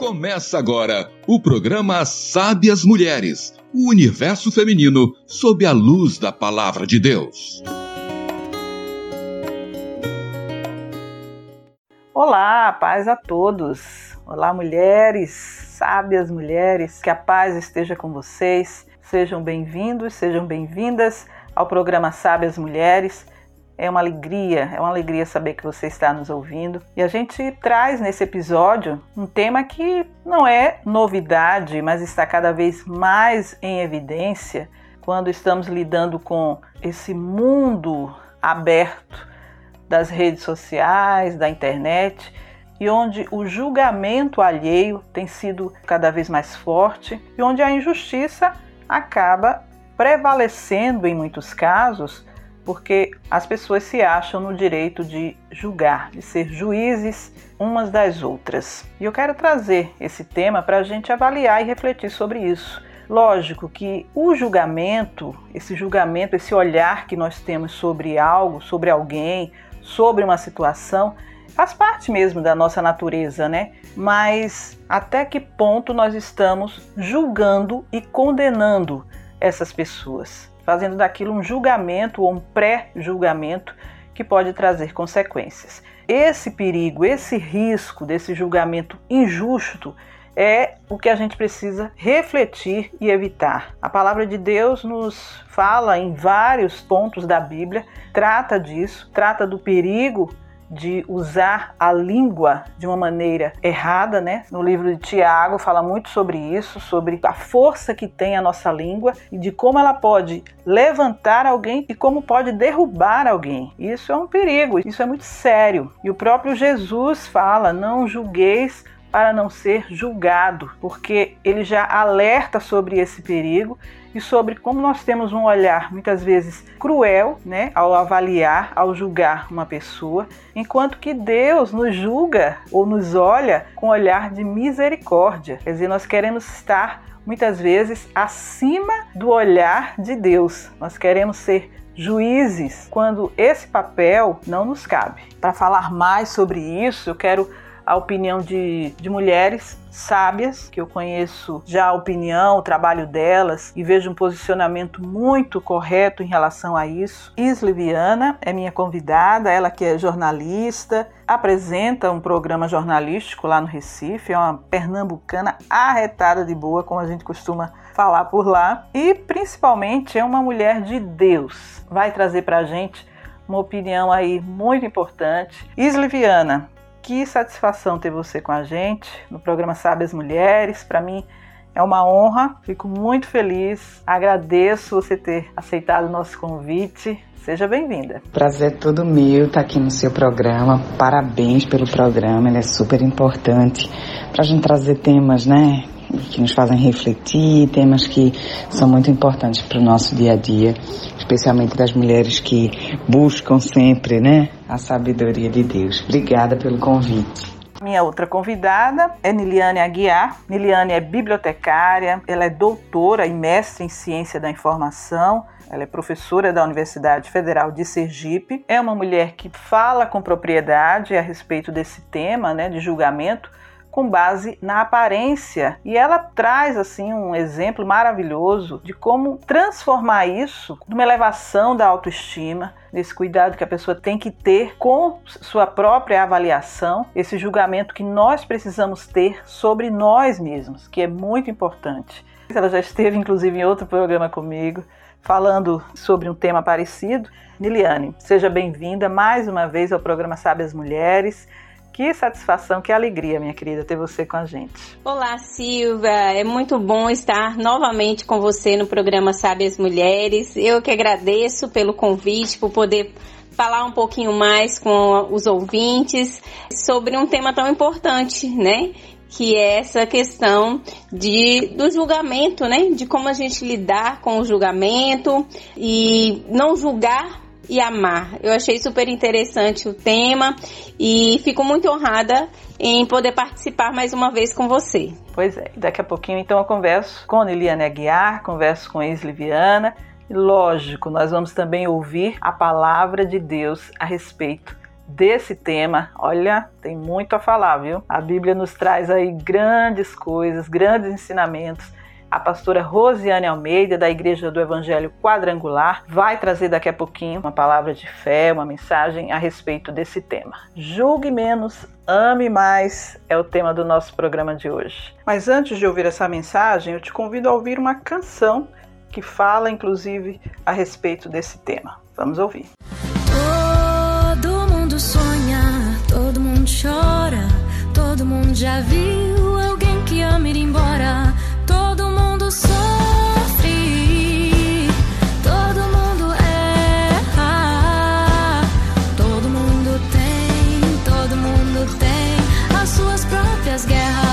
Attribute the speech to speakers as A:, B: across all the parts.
A: Começa agora o programa Sábias Mulheres, o universo feminino sob a luz da palavra de Deus.
B: Olá, paz a todos. Olá, mulheres, sábias mulheres, que a paz esteja com vocês. Sejam bem-vindos, sejam bem-vindas ao programa Sábias Mulheres. É uma alegria, é uma alegria saber que você está nos ouvindo. E a gente traz nesse episódio um tema que não é novidade, mas está cada vez mais em evidência quando estamos lidando com esse mundo aberto das redes sociais, da internet, e onde o julgamento alheio tem sido cada vez mais forte e onde a injustiça acaba prevalecendo em muitos casos porque as pessoas se acham no direito de julgar, de ser juízes umas das outras. E eu quero trazer esse tema para a gente avaliar e refletir sobre isso. Lógico que o julgamento, esse julgamento, esse olhar que nós temos sobre algo, sobre alguém, sobre uma situação, faz parte mesmo da nossa natureza, né? Mas até que ponto nós estamos julgando e condenando essas pessoas? Fazendo daquilo um julgamento ou um pré-julgamento que pode trazer consequências. Esse perigo, esse risco desse julgamento injusto é o que a gente precisa refletir e evitar. A palavra de Deus nos fala em vários pontos da Bíblia, trata disso, trata do perigo de usar a língua de uma maneira errada, né? No livro de Tiago fala muito sobre isso, sobre a força que tem a nossa língua e de como ela pode levantar alguém e como pode derrubar alguém. Isso é um perigo, isso é muito sério. E o próprio Jesus fala: "Não julgueis para não ser julgado", porque ele já alerta sobre esse perigo e sobre como nós temos um olhar muitas vezes cruel, né, ao avaliar, ao julgar uma pessoa, enquanto que Deus nos julga ou nos olha com olhar de misericórdia. Quer dizer, nós queremos estar muitas vezes acima do olhar de Deus. Nós queremos ser juízes quando esse papel não nos cabe. Para falar mais sobre isso, eu quero a opinião de, de mulheres sábias, que eu conheço já a opinião, o trabalho delas e vejo um posicionamento muito correto em relação a isso. Isli Viana é minha convidada, ela que é jornalista, apresenta um programa jornalístico lá no Recife, é uma pernambucana arretada de boa, como a gente costuma falar por lá, e principalmente é uma mulher de Deus. Vai trazer pra gente uma opinião aí muito importante. Isli Viana, que satisfação ter você com a gente no programa Sabe Mulheres. Para mim é uma honra, fico muito feliz. Agradeço você ter aceitado o nosso convite. Seja bem-vinda.
C: Prazer todo meu estar aqui no seu programa. Parabéns pelo programa, ele é super importante para a gente trazer temas, né, que nos fazem refletir, temas que são muito importantes para o nosso dia a dia, especialmente das mulheres que buscam sempre, né, a sabedoria de Deus. Obrigada pelo convite.
B: Minha outra convidada é Niliane Aguiar. Niliane é bibliotecária, ela é doutora e mestre em ciência da informação. Ela é professora da Universidade Federal de Sergipe. É uma mulher que fala com propriedade a respeito desse tema, né, de julgamento, com base na aparência. E ela traz assim um exemplo maravilhoso de como transformar isso numa elevação da autoestima, desse cuidado que a pessoa tem que ter com sua própria avaliação, esse julgamento que nós precisamos ter sobre nós mesmos, que é muito importante. Ela já esteve inclusive em outro programa comigo falando sobre um tema parecido. Niliane, seja bem-vinda mais uma vez ao programa Sabe as Mulheres. Que satisfação, que alegria, minha querida, ter você com a gente.
D: Olá, Silvia. É muito bom estar novamente com você no programa Sabe Mulheres. Eu que agradeço pelo convite, por poder falar um pouquinho mais com os ouvintes sobre um tema tão importante, né? Que é essa questão de, do julgamento, né? De como a gente lidar com o julgamento e não julgar e amar. Eu achei super interessante o tema e fico muito honrada em poder participar mais uma vez com você.
B: Pois é, daqui a pouquinho então eu converso com Liliane Aguiar, converso com Isli Viana. E lógico, nós vamos também ouvir a palavra de Deus a respeito
E: desse tema. Olha, tem muito a falar, viu? A Bíblia nos traz aí grandes coisas, grandes ensinamentos a pastora Rosiane Almeida, da Igreja do Evangelho Quadrangular, vai trazer daqui a pouquinho uma palavra de fé, uma mensagem a respeito desse tema. Julgue menos, ame mais é o tema do nosso programa de hoje. Mas antes de ouvir essa mensagem, eu te convido a ouvir uma canção que fala, inclusive, a respeito desse tema. Vamos ouvir.
F: Todo mundo sonha, todo mundo chora, todo mundo já viu alguém que ama ir embora.
E: guerras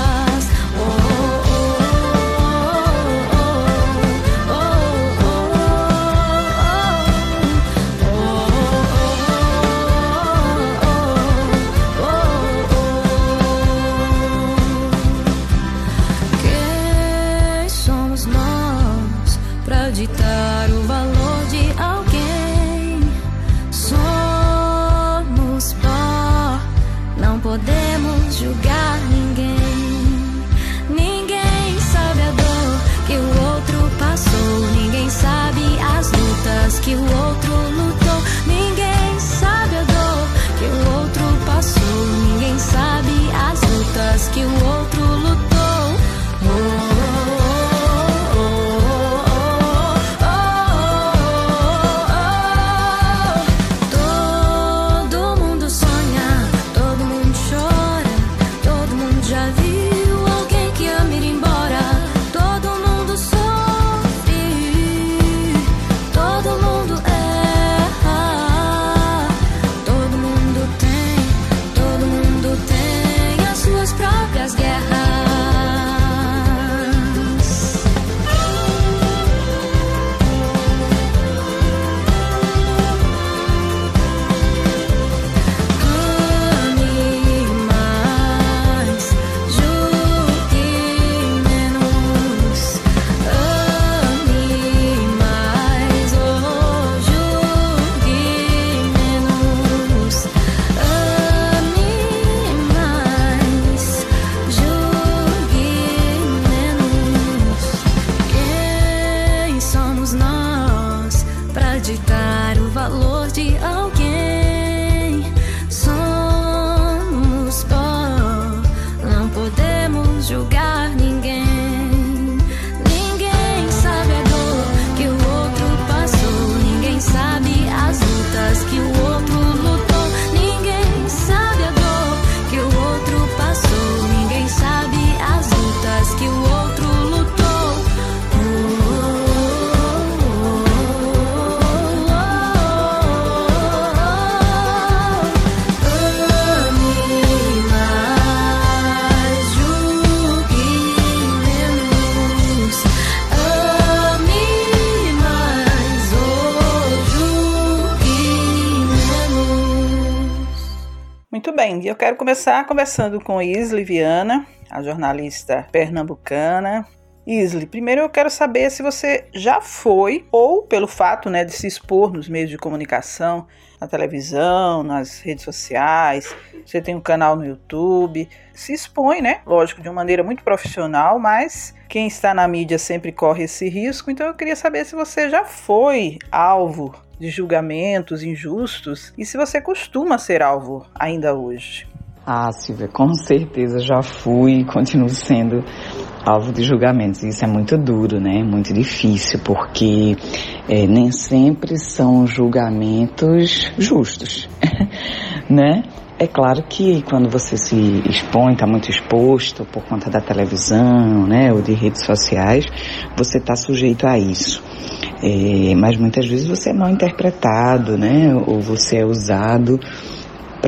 E: eu quero começar conversando com Isli Viana, a jornalista pernambucana. Isli, primeiro eu quero saber se você já foi, ou pelo fato né, de se expor nos meios de comunicação, na televisão, nas redes sociais, você tem um canal no YouTube, se expõe, né? Lógico, de uma maneira muito profissional, mas quem está na mídia sempre corre esse risco, então eu queria saber se você já foi alvo de julgamentos injustos e se você costuma ser alvo ainda hoje.
C: Ah, Silvia, com certeza já fui e continuo sendo alvo de julgamentos. Isso é muito duro, né? Muito difícil, porque é, nem sempre são julgamentos justos, né? É claro que quando você se expõe, está muito exposto por conta da televisão, né, ou de redes sociais, você está sujeito a isso. É, mas muitas vezes você é mal interpretado, né? Ou você é usado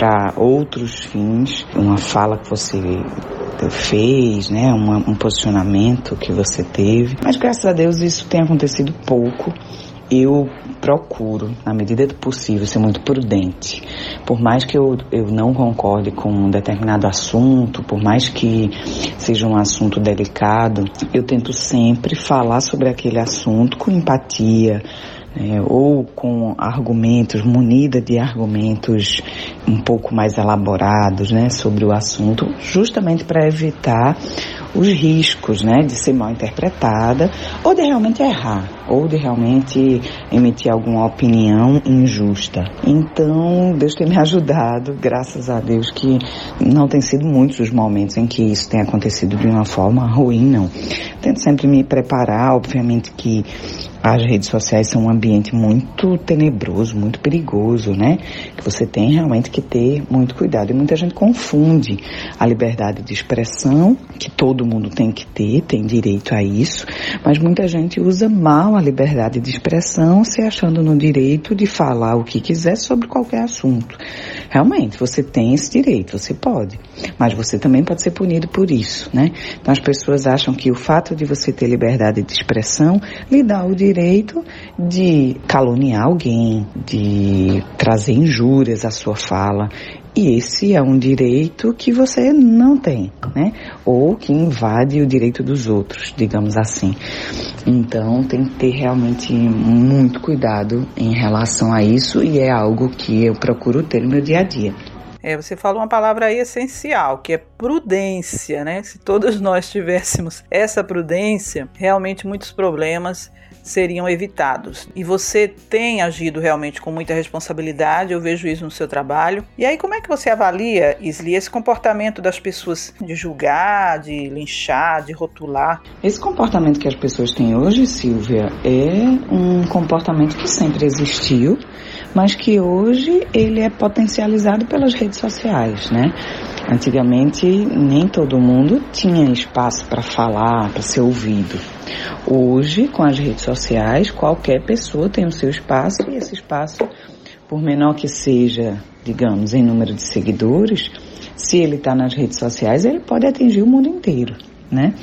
C: para outros fins. Uma fala que você fez, né? Um posicionamento que você teve. Mas graças a Deus isso tem acontecido pouco. Eu procuro, na medida do possível, ser muito prudente. Por mais que eu, eu não concorde com um determinado assunto, por mais que seja um assunto delicado, eu tento sempre falar sobre aquele assunto com empatia, né, ou com argumentos, munida de argumentos um pouco mais elaborados né, sobre o assunto, justamente para evitar os riscos né, de ser mal interpretada ou de realmente errar, ou de realmente emitir alguma opinião injusta. Então, Deus tem me ajudado, graças a Deus, que não tem sido muitos os momentos em que isso tem acontecido de uma forma ruim, não. Tento sempre me preparar, obviamente que as redes sociais são um ambiente muito tenebroso, muito perigoso, né? Que você tem realmente que ter muito cuidado. E muita gente confunde a liberdade de expressão, que todo mundo tem que ter, tem direito a isso, mas muita gente usa mal a liberdade de expressão, se achando no direito de falar o que quiser sobre qualquer assunto. Realmente, você tem esse direito, você pode, mas você também pode ser punido por isso, né? Então as pessoas acham que o fato de você ter liberdade de expressão lhe dá o direito direito de caluniar alguém, de trazer injúrias à sua fala. E esse é um direito que você não tem, né? Ou que invade o direito dos outros, digamos assim. Então tem que ter realmente muito cuidado em relação a isso e é algo que eu procuro ter no meu dia a dia.
B: É, você falou uma palavra aí essencial, que é prudência, né? Se todos nós tivéssemos essa prudência, realmente muitos problemas seriam evitados. E você tem agido realmente com muita responsabilidade, eu vejo isso no seu trabalho. E aí, como é que você avalia, Isli, esse comportamento das pessoas de julgar, de linchar, de rotular?
C: Esse comportamento que as pessoas têm hoje, Silvia, é um comportamento que sempre existiu, mas que hoje ele é potencializado pelas redes sociais, né? Antigamente nem todo mundo tinha espaço para falar, para ser ouvido. Hoje, com as redes sociais, qualquer pessoa tem o seu espaço e esse espaço, por menor que seja, digamos, em número de seguidores, se ele está nas redes sociais, ele pode atingir o mundo inteiro né?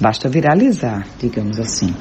C: Basta viralizar, digamos assim.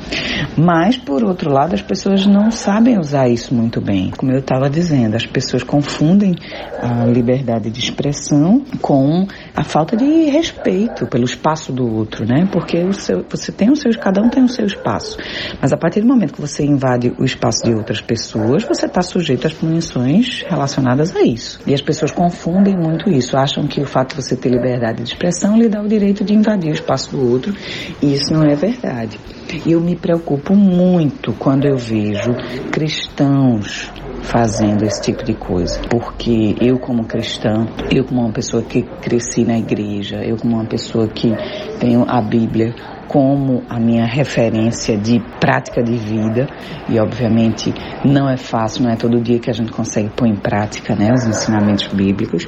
C: Mas, por outro lado, as pessoas não sabem usar isso muito bem. Como eu estava dizendo, as pessoas confundem a liberdade de expressão com a falta de respeito pelo espaço do outro, né? Porque seu, você tem o seu, cada um tem o seu espaço. Mas a partir do momento que você invade o espaço de outras pessoas, você está sujeito às punições relacionadas a isso. E as pessoas confundem muito isso, acham que o fato de você ter liberdade de expressão lhe dá o direito de invadir o espaço do outro, isso não é verdade. E eu me preocupo muito quando eu vejo cristãos fazendo esse tipo de coisa. Porque eu, como cristã, eu, como uma pessoa que cresci na igreja, eu, como uma pessoa que tenho a Bíblia como a minha referência de prática de vida e obviamente não é fácil, não é todo dia que a gente consegue pôr em prática, né, os ensinamentos bíblicos,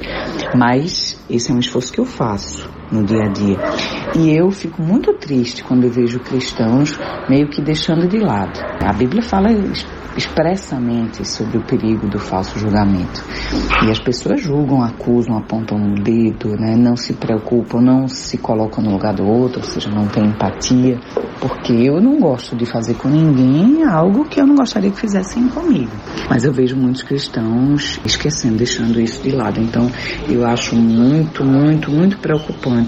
C: mas esse é um esforço que eu faço no dia a dia. E eu fico muito triste quando eu vejo cristãos meio que deixando de lado. A Bíblia fala expressamente sobre o perigo do falso julgamento. E as pessoas julgam, acusam, apontam o dedo, né? não se preocupam, não se colocam no lugar do outro, ou seja, não tem empatia, porque eu não gosto de fazer com ninguém algo que eu não gostaria que fizessem comigo. Mas eu vejo muitos cristãos esquecendo, deixando isso de lado. Então eu acho muito, muito, muito preocupante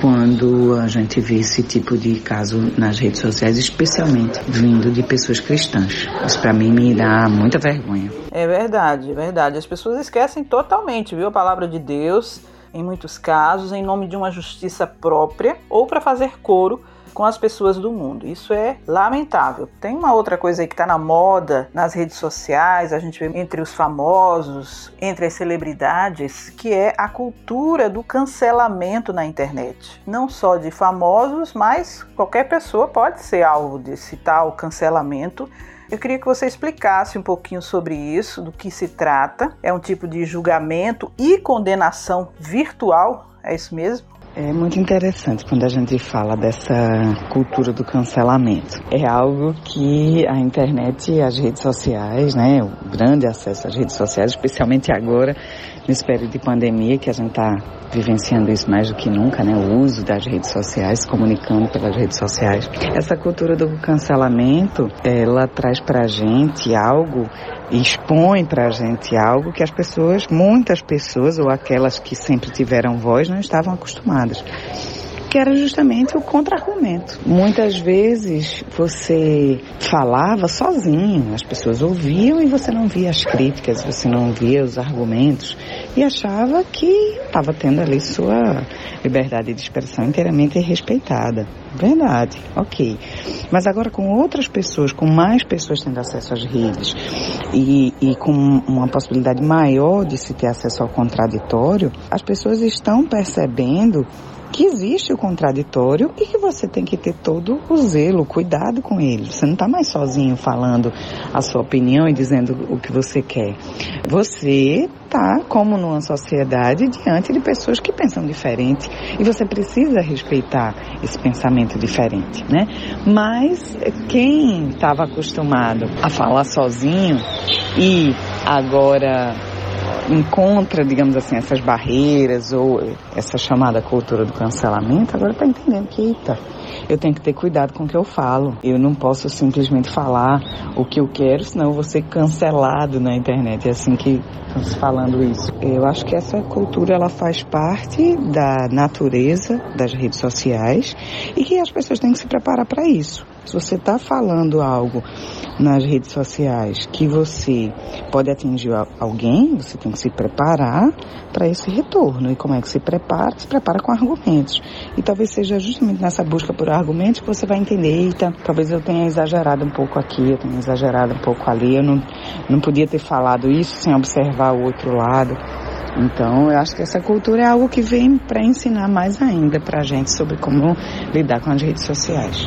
C: quando a gente vê esse tipo de caso nas redes sociais, especialmente vindo de pessoas cristãs. Isso para mim me dá muita vergonha.
B: É verdade, é verdade. As pessoas esquecem totalmente, viu, a palavra de Deus, em muitos casos, em nome de uma justiça própria ou para fazer coro com as pessoas do mundo. Isso é lamentável. Tem uma outra coisa aí que está na moda nas redes sociais, a gente vê entre os famosos, entre as celebridades, que é a cultura do cancelamento na internet. Não só de famosos, mas qualquer pessoa pode ser alvo desse tal cancelamento. Eu queria que você explicasse um pouquinho sobre isso, do que se trata. É um tipo de julgamento e condenação virtual, é isso mesmo?
C: É muito interessante quando a gente fala dessa cultura do cancelamento. É algo que a internet e as redes sociais, né, o grande acesso às redes sociais, especialmente agora, nesse período de pandemia, que a gente está vivenciando isso mais do que nunca, né, o uso das redes sociais, comunicando pelas redes sociais. Essa cultura do cancelamento, ela traz para a gente algo expõe para a gente algo que as pessoas, muitas pessoas, ou aquelas que sempre tiveram voz, não estavam acostumadas. Que era justamente o contra-argumento. Muitas vezes você falava sozinho, as pessoas ouviam e você não via as críticas, você não via os argumentos e achava que estava tendo ali sua liberdade de expressão inteiramente respeitada. Verdade, ok. Mas agora com outras pessoas, com mais pessoas tendo acesso às redes e, e com uma possibilidade maior de se ter acesso ao contraditório, as pessoas estão percebendo que existe o contraditório e que você tem que ter todo o zelo, cuidado com ele. Você não está mais sozinho falando a sua opinião e dizendo o que você quer. Você está, como numa sociedade, diante de pessoas que pensam diferente e você precisa respeitar esse pensamento diferente, né? Mas quem estava acostumado a falar sozinho e agora encontra, digamos assim, essas barreiras ou essa chamada cultura do cancelamento, agora está entendendo que, eita, eu tenho que ter cuidado com o que eu falo. Eu não posso simplesmente falar o que eu quero, senão eu vou ser cancelado na internet. É assim que estamos falando isso. Eu acho que essa cultura ela faz parte da natureza das redes sociais e que as pessoas têm que se preparar para isso. Se você está falando algo nas redes sociais que você pode atingir alguém, você tem que se preparar para esse retorno. E como é que se prepara? Se prepara com argumentos. E talvez seja justamente nessa busca por argumentos que você vai entender, eita, talvez eu tenha exagerado um pouco aqui, eu tenha exagerado um pouco ali, eu não, não podia ter falado isso sem observar o outro lado. Então, eu acho que essa cultura é algo que vem para ensinar mais ainda para a gente sobre como lidar com as redes sociais.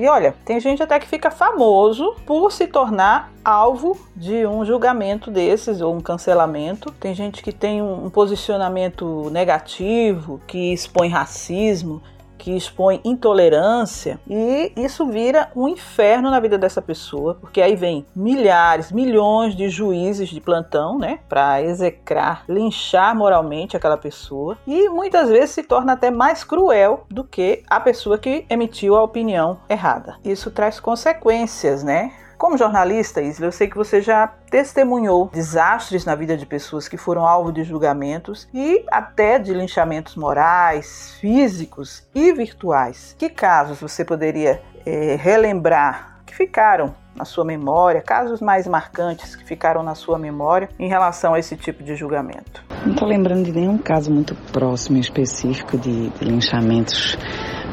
B: E olha, tem gente até que fica famoso por se tornar alvo de um julgamento desses ou um cancelamento. Tem gente que tem um posicionamento negativo, que expõe racismo, que expõe intolerância e isso vira um inferno na vida dessa pessoa, porque aí vem milhares, milhões de juízes de plantão, né, para execrar, linchar moralmente aquela pessoa e muitas vezes se torna até mais cruel do que a pessoa que emitiu a opinião errada. Isso traz consequências, né? Como jornalista, Isla, eu sei que você já testemunhou desastres na vida de pessoas que foram alvo de julgamentos e até de linchamentos morais, físicos e virtuais. Que casos você poderia é, relembrar que ficaram na sua memória, casos mais marcantes que ficaram na sua memória em relação a esse tipo de julgamento?
C: Não estou lembrando de nenhum caso muito próximo, específico de, de linchamentos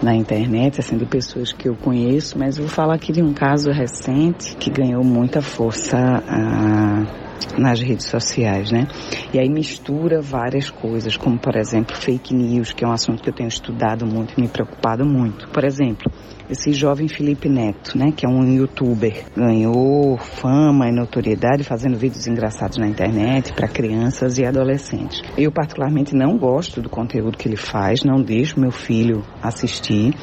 C: na internet, assim, de pessoas que eu conheço, mas vou falar aqui de um caso recente que ganhou muita força ah, nas redes sociais, né? E aí mistura várias coisas, como por exemplo fake news, que é um assunto que eu tenho estudado muito e me preocupado muito. Por exemplo, esse jovem Felipe Neto, né, que é um youtuber, ganhou fama e notoriedade fazendo vídeos engraçados na internet para crianças e adolescentes. Eu particularmente não gosto do conteúdo que ele faz, não deixo meu filho assistir.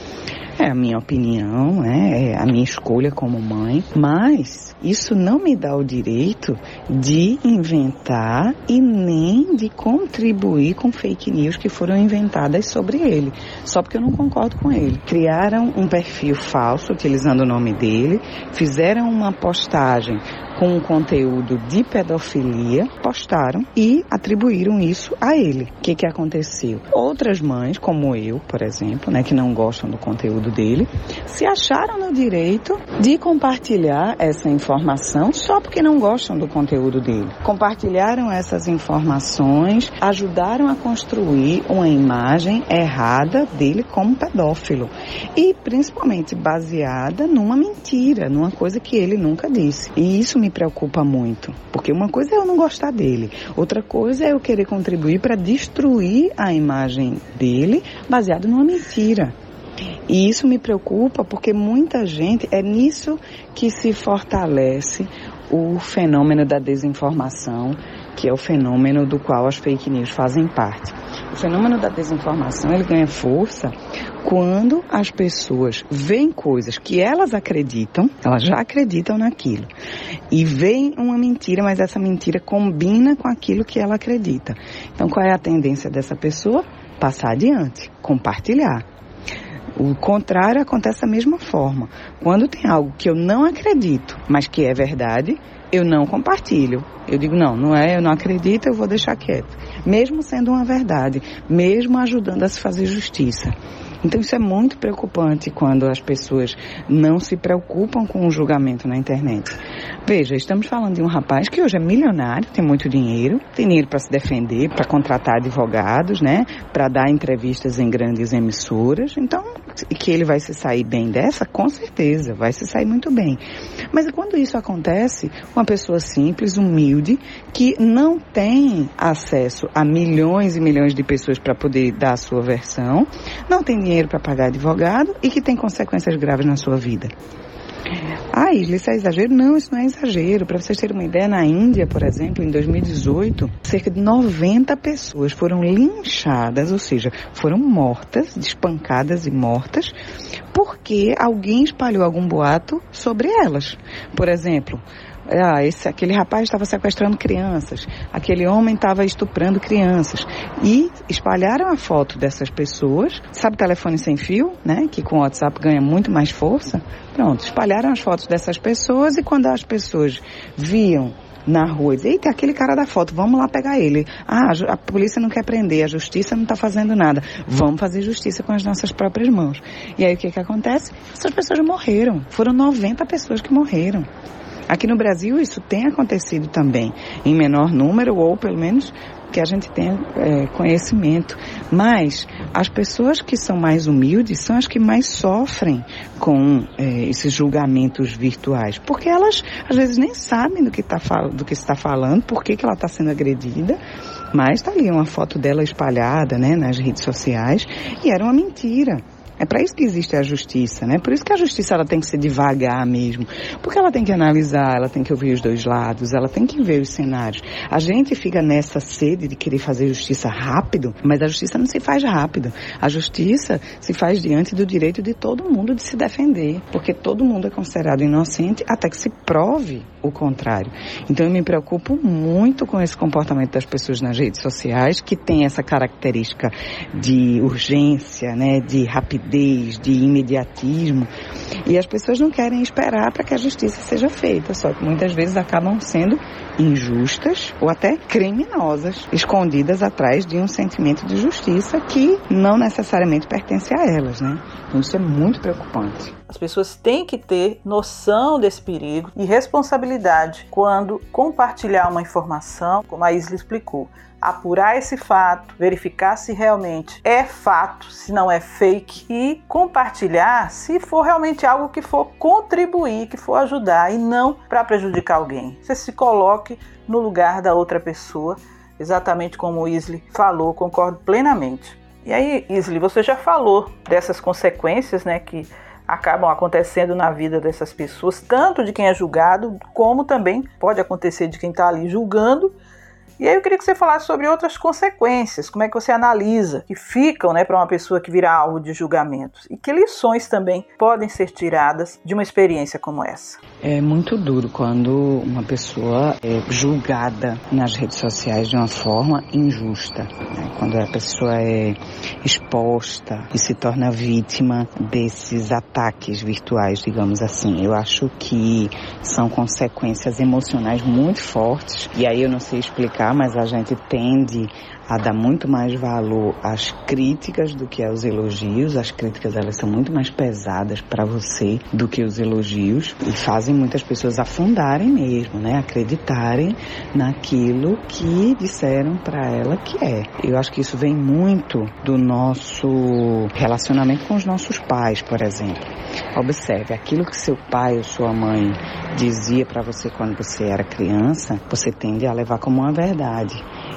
C: É a minha opinião, né? é a minha escolha como mãe, mas isso não me dá o direito de inventar e nem de contribuir com fake news que foram inventadas sobre ele, só porque eu não concordo com ele. Criaram um perfil falso utilizando o nome dele, fizeram uma postagem com um conteúdo de pedofilia, postaram e atribuíram isso a ele. O que, que aconteceu? Outras mães, como eu, por exemplo, né, que não gostam do conteúdo dele, se acharam no direito de compartilhar essa informação só porque não gostam do conteúdo dele. Compartilharam essas informações, ajudaram a construir uma imagem errada dele como pedófilo e principalmente baseada numa mentira, numa coisa que ele nunca disse. E isso me preocupa muito, porque uma coisa é eu não gostar dele, outra coisa é eu querer contribuir para destruir a imagem dele baseado numa mentira. E isso me preocupa porque muita gente é nisso que se fortalece o fenômeno da desinformação, que é o fenômeno do qual as fake news fazem parte. O fenômeno da desinformação ele ganha força quando as pessoas veem coisas que elas acreditam, elas já acreditam naquilo, e veem uma mentira, mas essa mentira combina com aquilo que ela acredita. Então, qual é a tendência dessa pessoa? Passar adiante, compartilhar. O contrário acontece da mesma forma. Quando tem algo que eu não acredito, mas que é verdade, eu não compartilho. Eu digo, não, não é, eu não acredito, eu vou deixar quieto. Mesmo sendo uma verdade, mesmo ajudando a se fazer justiça. Então isso é muito preocupante quando as pessoas não se preocupam com o julgamento na internet. Veja, estamos falando de um rapaz que hoje é milionário, tem muito dinheiro, tem dinheiro para se defender, para contratar advogados, né, para dar entrevistas em grandes emissoras. Então, que ele vai se sair bem dessa, com certeza, vai se sair muito bem. Mas quando isso acontece, uma pessoa simples, humilde, que não tem acesso a milhões e milhões de pessoas para poder dar a sua versão, não tem dinheiro para pagar advogado e que tem consequências graves na sua vida. Ah, Isla, isso é exagero? Não, isso não é exagero. Para vocês terem uma ideia, na Índia, por exemplo, em 2018, cerca de 90 pessoas foram linchadas, ou seja, foram mortas, espancadas e mortas, porque alguém espalhou algum boato sobre elas. Por exemplo, ah, esse, aquele rapaz estava sequestrando crianças, aquele homem estava estuprando crianças. E espalharam a foto dessas pessoas, sabe telefone sem fio, né? Que com o WhatsApp ganha muito mais força. Pronto, espalharam as fotos dessas pessoas e quando as pessoas viam na rua dizer, eita, aquele cara da foto, vamos lá pegar ele. Ah, a polícia não quer prender, a justiça não está fazendo nada. Vamos fazer justiça com as nossas próprias mãos. E aí o que que acontece? Essas pessoas morreram. Foram 90 pessoas que morreram. Aqui no Brasil isso tem acontecido também, em menor número ou pelo menos que a gente tenha é, conhecimento. Mas as pessoas que são mais humildes são as que mais sofrem com é, esses julgamentos virtuais, porque elas às vezes nem sabem do que, tá, do que está falando, por que, que ela está sendo agredida. Mas está ali uma foto dela espalhada né, nas redes sociais e era uma mentira. É para isso que existe a justiça, né? Por isso que a justiça ela tem que ser devagar mesmo, porque ela tem que analisar, ela tem que ouvir os dois lados, ela tem que ver os cenários. A gente fica nessa sede de querer fazer justiça rápido, mas a justiça não se faz rápido. A justiça se faz diante do direito de todo mundo de se defender, porque todo mundo é considerado inocente até que se prove o contrário. Então eu me preocupo muito com esse comportamento das pessoas nas redes sociais que tem essa característica de urgência, né, de rapidez de imediatismo. E as pessoas não querem esperar para que a justiça seja feita, só que muitas vezes acabam sendo injustas ou até criminosas, escondidas atrás de um sentimento de justiça que não necessariamente pertence a elas, né? Então isso é muito preocupante.
B: As pessoas têm que ter noção desse perigo e responsabilidade quando compartilhar uma informação, como a Isla explicou apurar esse fato, verificar se realmente é fato, se não é fake e compartilhar se for realmente algo que for contribuir, que for ajudar e não para prejudicar alguém. Você se coloque no lugar da outra pessoa, exatamente como o Isley falou, concordo plenamente. E aí, Isley, você já falou dessas consequências, né, que acabam acontecendo na vida dessas pessoas, tanto de quem é julgado, como também pode acontecer de quem está ali julgando e aí eu queria que você falasse sobre outras consequências, como é que você analisa que ficam né, para uma pessoa que vira alvo de julgamentos e que lições também podem ser tiradas de uma experiência como essa.
C: É muito duro quando uma pessoa é julgada nas redes sociais de uma forma injusta, né? quando a pessoa é exposta e se torna vítima desses ataques virtuais, digamos assim. Eu acho que são consequências emocionais muito fortes e aí eu não sei explicar mas a gente tende a dar muito mais valor às críticas do que aos elogios. As críticas elas são muito mais pesadas para você do que os elogios e fazem muitas pessoas afundarem mesmo, né? Acreditarem naquilo que disseram para ela que é. Eu acho que isso vem muito do nosso relacionamento com os nossos pais, por exemplo. Observe, aquilo que seu pai ou sua mãe dizia para você quando você era criança, você tende a levar como uma verdade.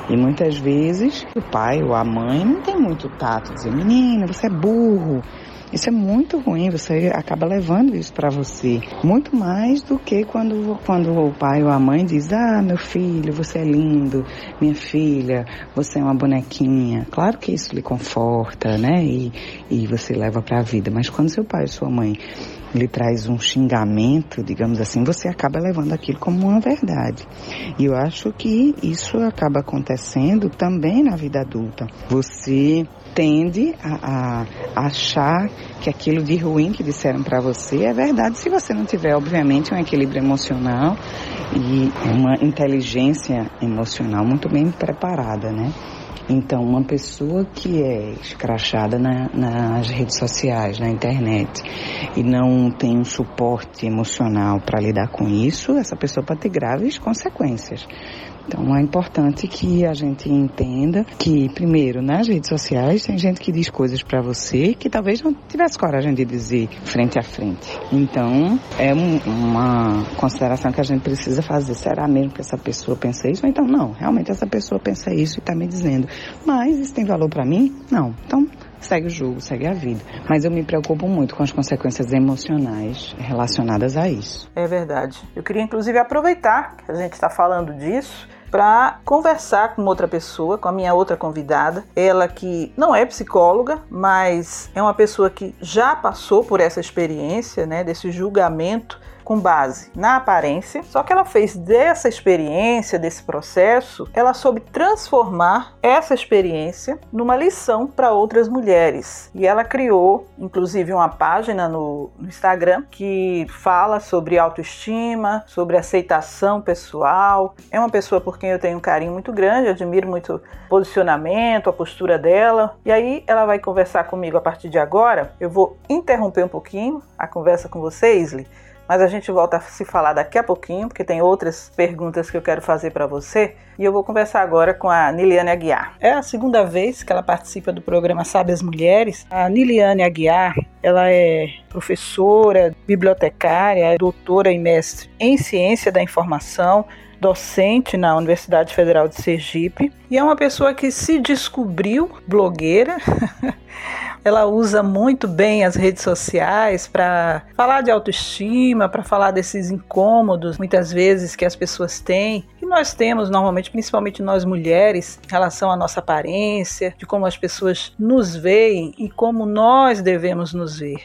C: E muitas vezes o pai ou a mãe não tem muito tato, dizer, menina, você é burro. Isso é muito ruim, você acaba levando isso para você. Muito mais do que quando, quando o pai ou a mãe diz: Ah, meu filho, você é lindo, minha filha, você é uma bonequinha. Claro que isso lhe conforta, né? E, e você leva para a vida. Mas quando seu pai ou sua mãe lhe traz um xingamento, digamos assim, você acaba levando aquilo como uma verdade. E eu acho que isso acaba acontecendo também na vida adulta. Você tende a, a achar que aquilo de ruim que disseram para você é verdade se você não tiver, obviamente, um equilíbrio emocional e uma inteligência emocional muito bem preparada, né? Então, uma pessoa que é escrachada na, nas redes sociais, na internet, e não tem um suporte emocional para lidar com isso, essa pessoa pode ter graves consequências. Então é importante que a gente entenda que, primeiro, nas redes sociais tem gente que diz coisas para você que talvez não tivesse coragem de dizer frente a frente. Então é um, uma consideração que a gente precisa fazer. Será mesmo que essa pessoa pensa isso? Ou então não, realmente essa pessoa pensa isso e está me dizendo. Mas isso tem valor para mim? Não. Então segue o jogo, segue a vida. Mas eu me preocupo muito com as consequências emocionais relacionadas a isso.
B: É verdade. Eu queria inclusive aproveitar que a gente está falando disso para conversar com outra pessoa, com a minha outra convidada. Ela que não é psicóloga, mas é uma pessoa que já passou por essa experiência, né, desse julgamento com base na aparência, só que ela fez dessa experiência, desse processo, ela soube transformar essa experiência numa lição para outras mulheres. E ela criou, inclusive, uma página no, no Instagram que fala sobre autoestima, sobre aceitação pessoal. É uma pessoa por quem eu tenho um carinho muito grande, admiro muito o posicionamento, a postura dela. E aí ela vai conversar comigo a partir de agora. Eu vou interromper um pouquinho a conversa com você, Isley mas a gente volta a se falar daqui a pouquinho, porque tem outras perguntas que eu quero fazer para você. E eu vou conversar agora com a Niliane Aguiar. É a segunda vez que ela participa do programa Sabe as Mulheres. A Niliane Aguiar, ela é professora, bibliotecária, doutora e mestre em ciência da informação, docente na Universidade Federal de Sergipe e é uma pessoa que se descobriu blogueira. ela usa muito bem as redes sociais para falar de autoestima, para falar desses incômodos, muitas vezes que as pessoas têm, que nós temos normalmente, principalmente nós mulheres, em relação à nossa aparência, de como as pessoas nos veem e como nós devemos nos ver.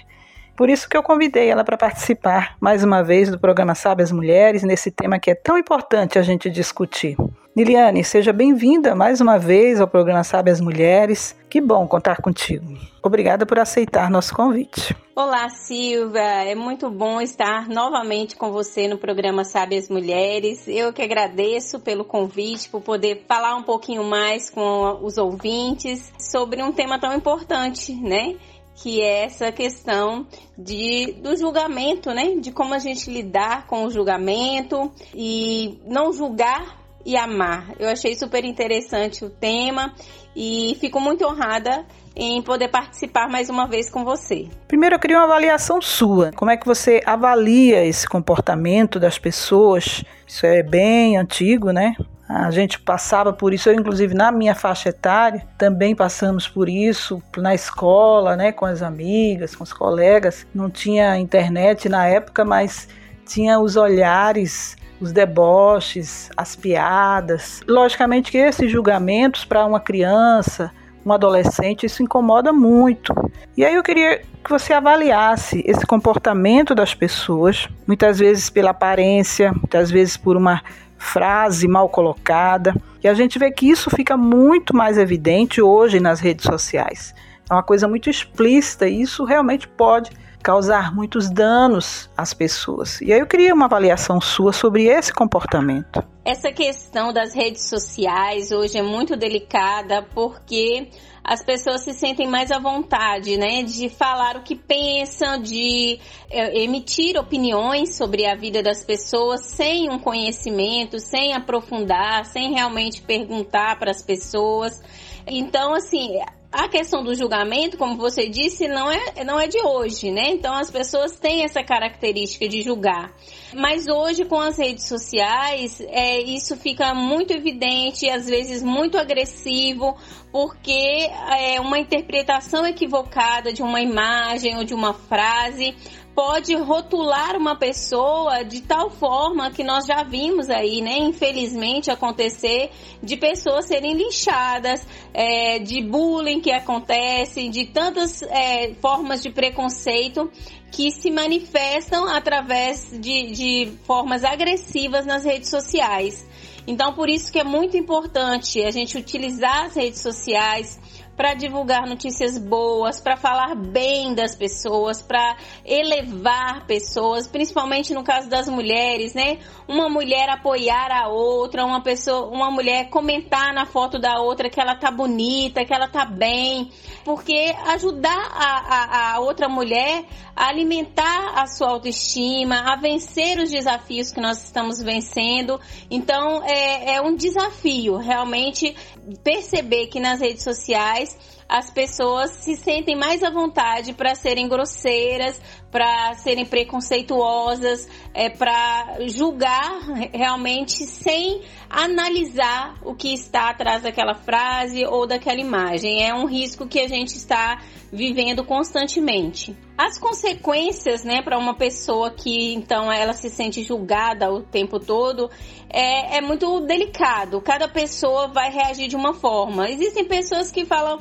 B: Por isso que eu convidei ela para participar mais uma vez do programa Sabe as Mulheres, nesse tema que é tão importante a gente discutir. Liliane, seja bem-vinda mais uma vez ao programa Sabe as Mulheres. Que bom contar contigo. Obrigada por aceitar nosso convite.
D: Olá, Silvia. É muito bom estar novamente com você no programa Sabe as Mulheres. Eu que agradeço pelo convite, por poder falar um pouquinho mais com os ouvintes sobre um tema tão importante, né? que é essa questão de, do julgamento, né? De como a gente lidar com o julgamento e não julgar e amar. Eu achei super interessante o tema e fico muito honrada em poder participar mais uma vez com você.
B: Primeiro eu queria uma avaliação sua. Como é que você avalia esse comportamento das pessoas? Isso é bem antigo, né? A gente passava por isso, eu inclusive na minha faixa etária, também passamos por isso na escola, né, com as amigas, com os colegas. Não tinha internet na época, mas tinha os olhares os deboches, as piadas. Logicamente que esses julgamentos para uma criança, um adolescente, isso incomoda muito. E aí eu queria que você avaliasse esse comportamento das pessoas, muitas vezes pela aparência, muitas vezes por uma frase mal colocada. E a gente vê que isso fica muito mais evidente hoje nas redes sociais. É uma coisa muito explícita e isso realmente pode causar muitos danos às pessoas. E aí eu queria uma avaliação sua sobre esse comportamento.
D: Essa questão das redes sociais hoje é muito delicada porque as pessoas se sentem mais à vontade, né, de falar o que pensam, de é, emitir opiniões sobre a vida das pessoas sem um conhecimento, sem aprofundar, sem realmente perguntar para as pessoas. Então, assim, a questão do julgamento, como você disse, não é, não é de hoje, né? Então as pessoas têm essa característica de julgar. Mas hoje, com as redes sociais, é, isso fica muito evidente, às vezes muito agressivo, porque é uma interpretação equivocada de uma imagem ou de uma frase pode rotular uma pessoa de tal forma que nós já vimos aí, né, infelizmente acontecer de pessoas serem linchadas, é, de bullying que acontece, de tantas é, formas de preconceito que se manifestam através de, de formas agressivas nas redes sociais. Então, por isso que é muito importante a gente utilizar as redes sociais para divulgar notícias boas, para falar bem das pessoas, para elevar pessoas, principalmente no caso das mulheres, né? Uma mulher apoiar a outra, uma pessoa, uma mulher comentar na foto da outra que ela tá bonita, que ela tá bem, porque ajudar a, a, a outra mulher a alimentar a sua autoestima, a vencer os desafios que nós estamos vencendo. Então é, é um desafio realmente perceber que nas redes sociais as pessoas se sentem mais à vontade para serem grosseiras, para serem preconceituosas, é, para julgar realmente sem analisar o que está atrás daquela frase ou daquela imagem. É um risco que a gente está vivendo constantemente. As consequências, né, para uma pessoa que então ela se sente julgada o tempo todo, é, é muito delicado. Cada pessoa vai reagir de uma forma. Existem pessoas que falam,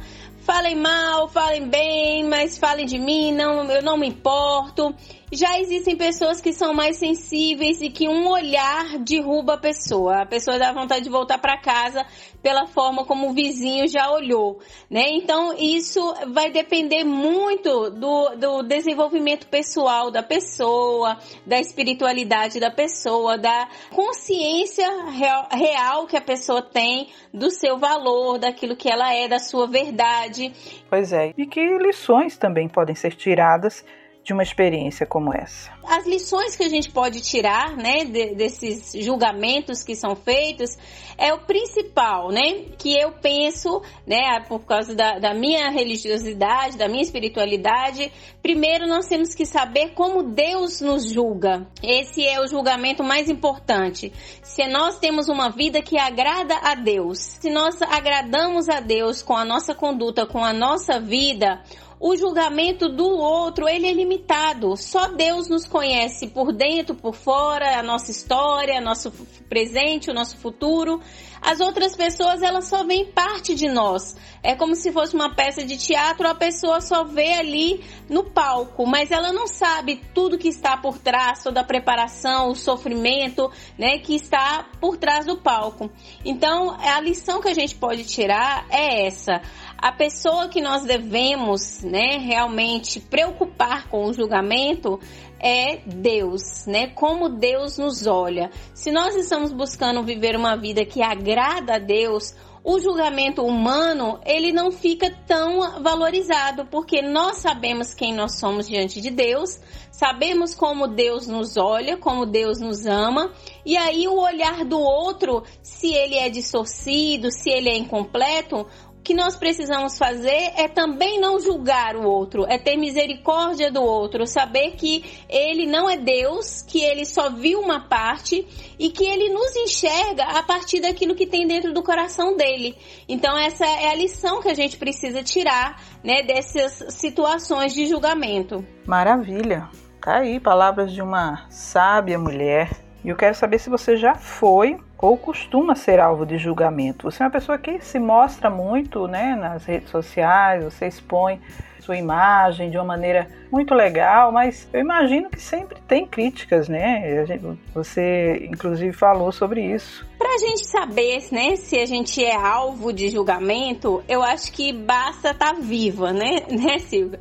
D: falem mal, falem bem, mas falem de mim, não, eu não me importo. Já existem pessoas que são mais sensíveis e que um olhar derruba a pessoa. A pessoa dá vontade de voltar para casa pela forma como o vizinho já olhou, né? Então isso vai depender muito do, do desenvolvimento pessoal da pessoa, da espiritualidade da pessoa, da consciência real, real que a pessoa tem do seu valor, daquilo que ela é, da sua verdade.
B: Pois é, e que lições também podem ser tiradas de uma experiência como essa?
D: As lições que a gente pode tirar, né, de, desses julgamentos que são feitos, é o principal, né, que eu penso, né, por causa da, da minha religiosidade, da minha espiritualidade, primeiro nós temos que saber como Deus nos julga. Esse é o julgamento mais importante. Se nós temos uma vida que agrada a Deus, se nós agradamos a Deus com a nossa conduta, com a nossa vida, o julgamento do outro, ele é limitado. Só Deus nos conhece por dentro, por fora, a nossa história, nosso presente, o nosso futuro. As outras pessoas, elas só veem parte de nós. É como se fosse uma peça de teatro, a pessoa só vê ali no palco, mas ela não sabe tudo que está por trás, toda a preparação, o sofrimento, né, que está por trás do palco. Então, a lição que a gente pode tirar é essa a pessoa que nós devemos, né, realmente preocupar com o julgamento é Deus, né? Como Deus nos olha. Se nós estamos buscando viver uma vida que agrada a Deus, o julgamento humano ele não fica tão valorizado, porque nós sabemos quem nós somos diante de Deus, sabemos como Deus nos olha, como Deus nos ama, e aí o olhar do outro, se ele é distorcido, se ele é incompleto, que nós precisamos fazer é também não julgar o outro, é ter misericórdia do outro, saber que ele não é Deus, que ele só viu uma parte e que ele nos enxerga a partir daquilo que tem dentro do coração dele. Então essa é a lição que a gente precisa tirar, né, dessas situações de julgamento.
B: Maravilha. Tá aí palavras de uma sábia mulher. E eu quero saber se você já foi ou costuma ser alvo de julgamento. Você é uma pessoa que se mostra muito né, nas redes sociais, você expõe sua imagem de uma maneira muito legal, mas eu imagino que sempre tem críticas, né? Você, inclusive, falou sobre isso.
D: Para a gente saber né, se a gente é alvo de julgamento, eu acho que basta estar tá viva, né, né Silvia?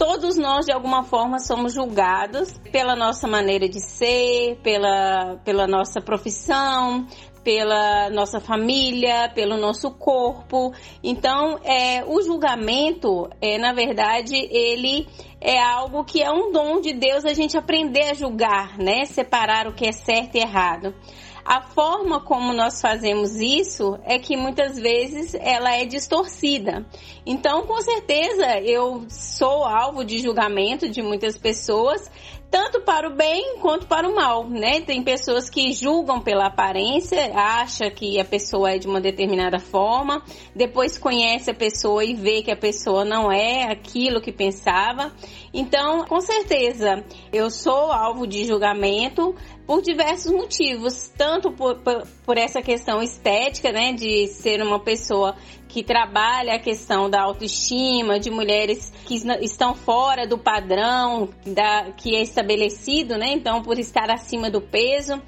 D: Todos nós de alguma forma somos julgados pela nossa maneira de ser, pela, pela nossa profissão, pela nossa família, pelo nosso corpo. Então, é, o julgamento, é, na verdade, ele é algo que é um dom de Deus a gente aprender a julgar, né? Separar o que é certo e errado. A forma como nós fazemos isso é que muitas vezes ela é distorcida. Então, com certeza, eu sou alvo de julgamento de muitas pessoas tanto para o bem quanto para o mal, né? Tem pessoas que julgam pela aparência, acha que a pessoa é de uma determinada forma, depois conhece a pessoa e vê que a pessoa não é aquilo que pensava. Então, com certeza, eu sou alvo de julgamento por diversos motivos, tanto por, por, por essa questão estética, né, de ser uma pessoa que trabalha a questão da autoestima, de mulheres que estão fora do padrão da, que é estabelecido, né? Então, por estar acima do peso,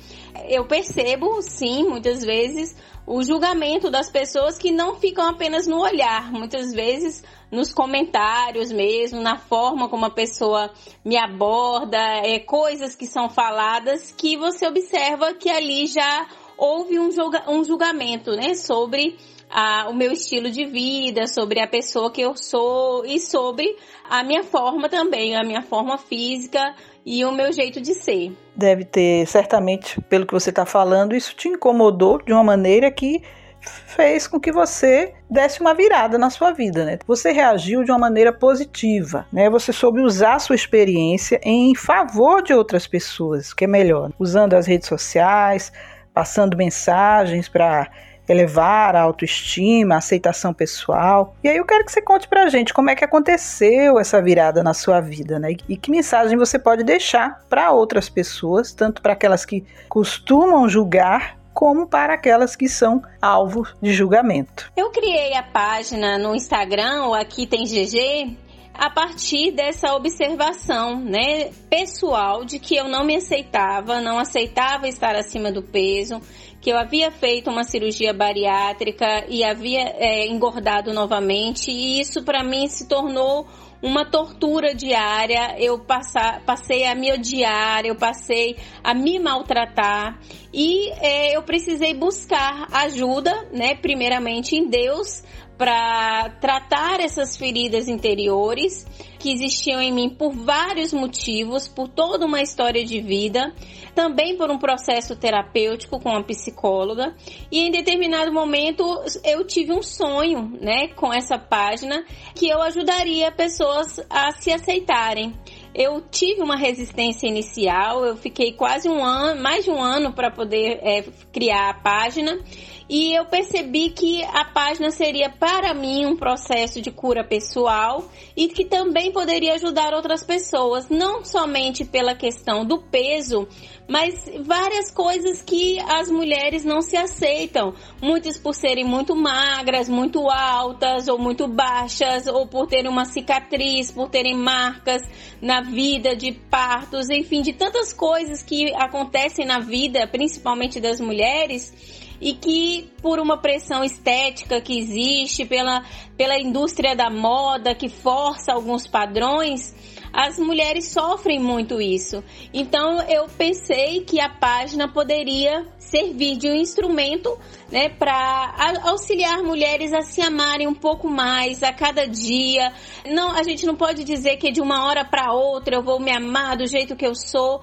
D: eu percebo, sim, muitas vezes o julgamento das pessoas que não ficam apenas no olhar, muitas vezes nos comentários mesmo, na forma como a pessoa me aborda, é, coisas que são faladas que você observa que ali já houve um, julga, um julgamento, né, sobre a, o meu estilo de vida, sobre a pessoa que eu sou e sobre a minha forma também, a minha forma física e o meu jeito de ser.
B: Deve ter, certamente, pelo que você está falando, isso te incomodou de uma maneira que fez com que você desse uma virada na sua vida, né? Você reagiu de uma maneira positiva, né? Você soube usar sua experiência em favor de outras pessoas, que é melhor, usando as redes sociais, passando mensagens para elevar a autoestima, a aceitação pessoal. E aí eu quero que você conte pra gente como é que aconteceu essa virada na sua vida, né? E que mensagem você pode deixar para outras pessoas, tanto para aquelas que costumam julgar como para aquelas que são alvo de julgamento.
D: Eu criei a página no Instagram, o Aqui Tem GG, a partir dessa observação, né, pessoal de que eu não me aceitava, não aceitava estar acima do peso, que eu havia feito uma cirurgia bariátrica e havia é, engordado novamente, e isso para mim se tornou uma tortura diária. Eu passar, passei a me odiar, eu passei a me maltratar e é, eu precisei buscar ajuda, né? Primeiramente em Deus para tratar essas feridas interiores que existiam em mim por vários motivos, por toda uma história de vida, também por um processo terapêutico com a psicóloga. E em determinado momento eu tive um sonho, né, com essa página que eu ajudaria pessoas a se aceitarem. Eu tive uma resistência inicial, eu fiquei quase um ano, mais de um ano para poder é, criar a página e eu percebi que a página seria para mim um processo de cura pessoal e que também poderia ajudar outras pessoas, não somente pela questão do peso, mas várias coisas que as mulheres não se aceitam, muitas por serem muito magras, muito altas ou muito baixas, ou por terem uma cicatriz, por terem marcas na vida de partos, enfim, de tantas coisas que acontecem na vida, principalmente das mulheres e que por uma pressão estética que existe, pela, pela indústria da moda que força alguns padrões, as mulheres sofrem muito isso. Então eu pensei que a página poderia servir de um instrumento né, para auxiliar mulheres a se amarem um pouco mais a cada dia. Não, a gente não pode dizer que de uma hora para outra eu vou me amar do jeito que eu sou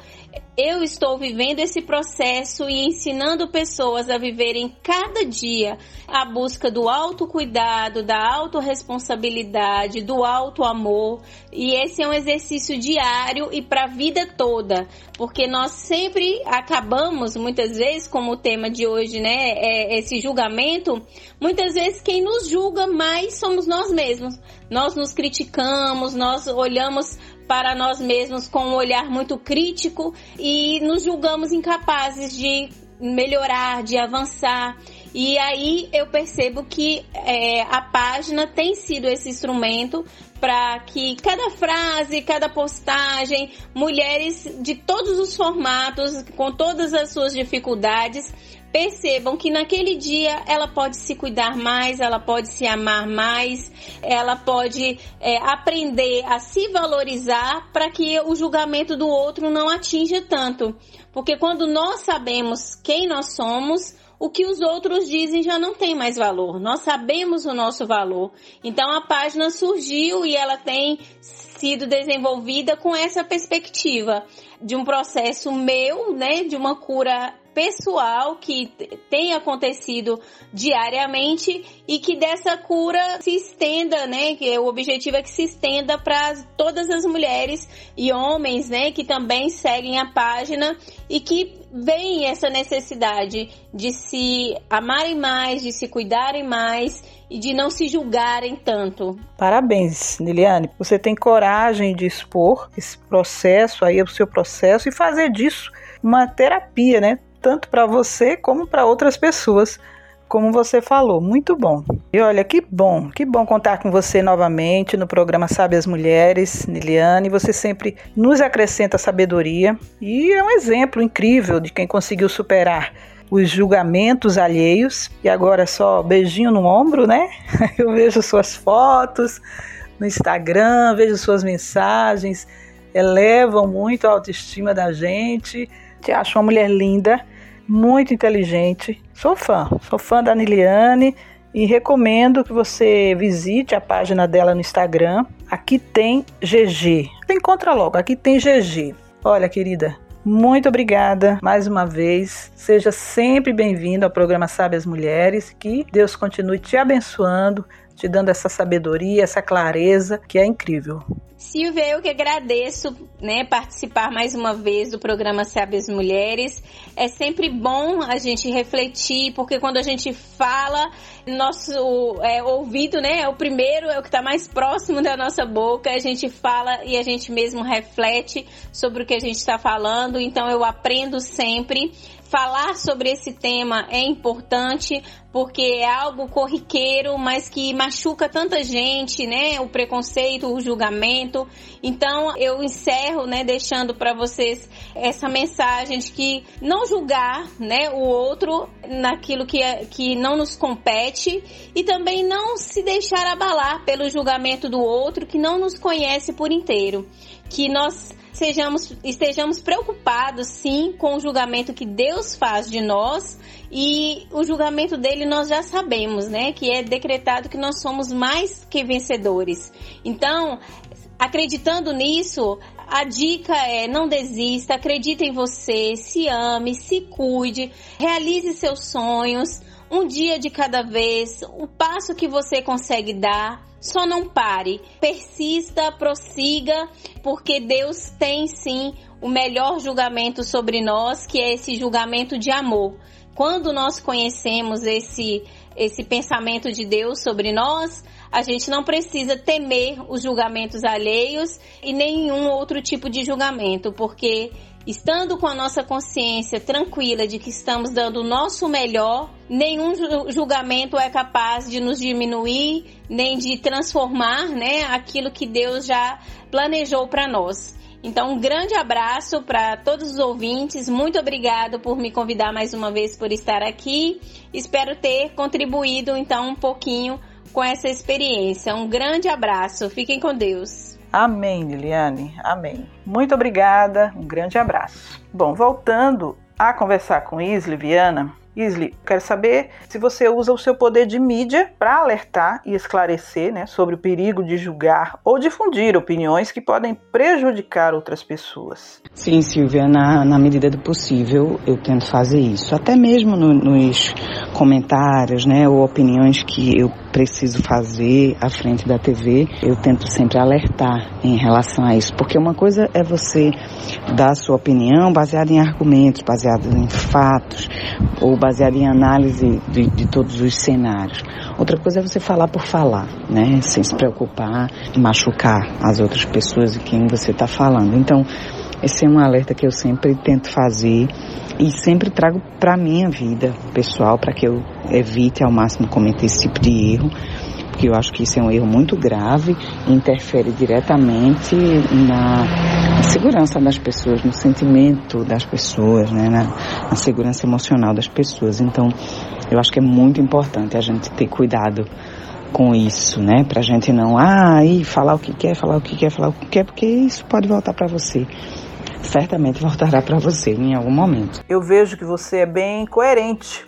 D: eu estou vivendo esse processo e ensinando pessoas a viverem cada dia a busca do autocuidado, da autorresponsabilidade, do auto amor. E esse é um exercício diário e para a vida toda, porque nós sempre acabamos, muitas vezes, como o tema de hoje, né, é esse julgamento, muitas vezes quem nos julga mais somos nós mesmos. Nós nos criticamos, nós olhamos para nós mesmos com um olhar muito crítico e nos julgamos incapazes de melhorar, de avançar. E aí eu percebo que é, a página tem sido esse instrumento para que cada frase, cada postagem, mulheres de todos os formatos, com todas as suas dificuldades, percebam que naquele dia ela pode se cuidar mais, ela pode se amar mais, ela pode é, aprender a se valorizar para que o julgamento do outro não atinja tanto. Porque quando nós sabemos quem nós somos, o que os outros dizem já não tem mais valor. Nós sabemos o nosso valor. Então a página surgiu e ela tem sido desenvolvida com essa perspectiva de um processo meu, né, de uma cura pessoal que tem acontecido diariamente e que dessa cura se estenda, né? Que o objetivo é que se estenda para todas as mulheres e homens, né? Que também seguem a página e que veem essa necessidade de se amarem mais, de se cuidarem mais e de não se julgarem tanto.
B: Parabéns, Liliane. Você tem coragem de expor esse processo aí, o seu processo e fazer disso uma terapia, né? Tanto para você como para outras pessoas, como você falou. Muito bom. E olha, que bom, que bom contar com você novamente no programa Sabe as Mulheres, Niliane. Você sempre nos acrescenta sabedoria e é um exemplo incrível de quem conseguiu superar os julgamentos alheios. E agora só beijinho no ombro, né? Eu vejo suas fotos no Instagram, vejo suas mensagens, elevam muito a autoestima da gente. Te acho uma mulher linda, muito inteligente. Sou fã, sou fã da Niliane e recomendo que você visite a página dela no Instagram. Aqui tem GG. Encontra logo, aqui tem GG. Olha, querida, muito obrigada mais uma vez. Seja sempre bem-vindo ao programa Sabe as Mulheres. Que Deus continue te abençoando, te dando essa sabedoria, essa clareza que é incrível.
D: Silvia, eu que agradeço, né, participar mais uma vez do programa Sábias Mulheres. É sempre bom a gente refletir, porque quando a gente fala, nosso é, ouvido, né, é o primeiro, é o que está mais próximo da nossa boca. A gente fala e a gente mesmo reflete sobre o que a gente está falando. Então eu aprendo sempre falar sobre esse tema é importante porque é algo corriqueiro, mas que machuca tanta gente, né? O preconceito, o julgamento. Então, eu encerro, né, deixando para vocês essa mensagem de que não julgar, né, o outro naquilo que, é, que não nos compete e também não se deixar abalar pelo julgamento do outro que não nos conhece por inteiro. Que nós sejamos, estejamos preocupados sim com o julgamento que Deus faz de nós e o julgamento dele nós já sabemos, né? Que é decretado que nós somos mais que vencedores. Então, acreditando nisso, a dica é não desista, acredite em você, se ame, se cuide, realize seus sonhos, um dia de cada vez, o passo que você consegue dar. Só não pare, persista, prossiga, porque Deus tem sim o melhor julgamento sobre nós, que é esse julgamento de amor. Quando nós conhecemos esse esse pensamento de Deus sobre nós, a gente não precisa temer os julgamentos alheios e nenhum outro tipo de julgamento, porque estando com a nossa consciência tranquila de que estamos dando o nosso melhor, nenhum julgamento é capaz de nos diminuir, nem de transformar, né, aquilo que Deus já planejou para nós. Então, um grande abraço para todos os ouvintes. Muito obrigado por me convidar mais uma vez por estar aqui. Espero ter contribuído então um pouquinho com essa experiência. Um grande abraço. Fiquem com Deus.
B: Amém, Liliane. Amém. Muito obrigada. Um grande abraço. Bom, voltando a conversar com Isli Viana, Isli, quero saber se você usa o seu poder de mídia para alertar e esclarecer né, sobre o perigo de julgar ou difundir opiniões que podem prejudicar outras pessoas.
C: Sim, Silvia, na, na medida do possível eu tento fazer isso. Até mesmo no, nos comentários né, ou opiniões que eu preciso fazer à frente da TV, eu tento sempre alertar em relação a isso. Porque uma coisa é você dar a sua opinião baseada em argumentos, baseada em fatos ou baseada em análise de, de, todos os cenários. Outra coisa é você falar por falar, né? Sem se preocupar machucar as outras pessoas de quem você está falando. Então, esse é um alerta que eu sempre tento fazer e sempre trago para minha vida pessoal para que eu evite ao máximo cometer esse tipo de erro porque eu acho que isso é um erro muito grave interfere diretamente na segurança das pessoas, no sentimento das pessoas, né, na, na segurança emocional das pessoas. Então, eu acho que é muito importante a gente ter cuidado com isso, né? Pra gente não, ah, e falar o que quer, falar o que quer, falar o que quer, porque isso pode voltar para você. Certamente voltará para você em algum momento.
B: Eu vejo que você é bem coerente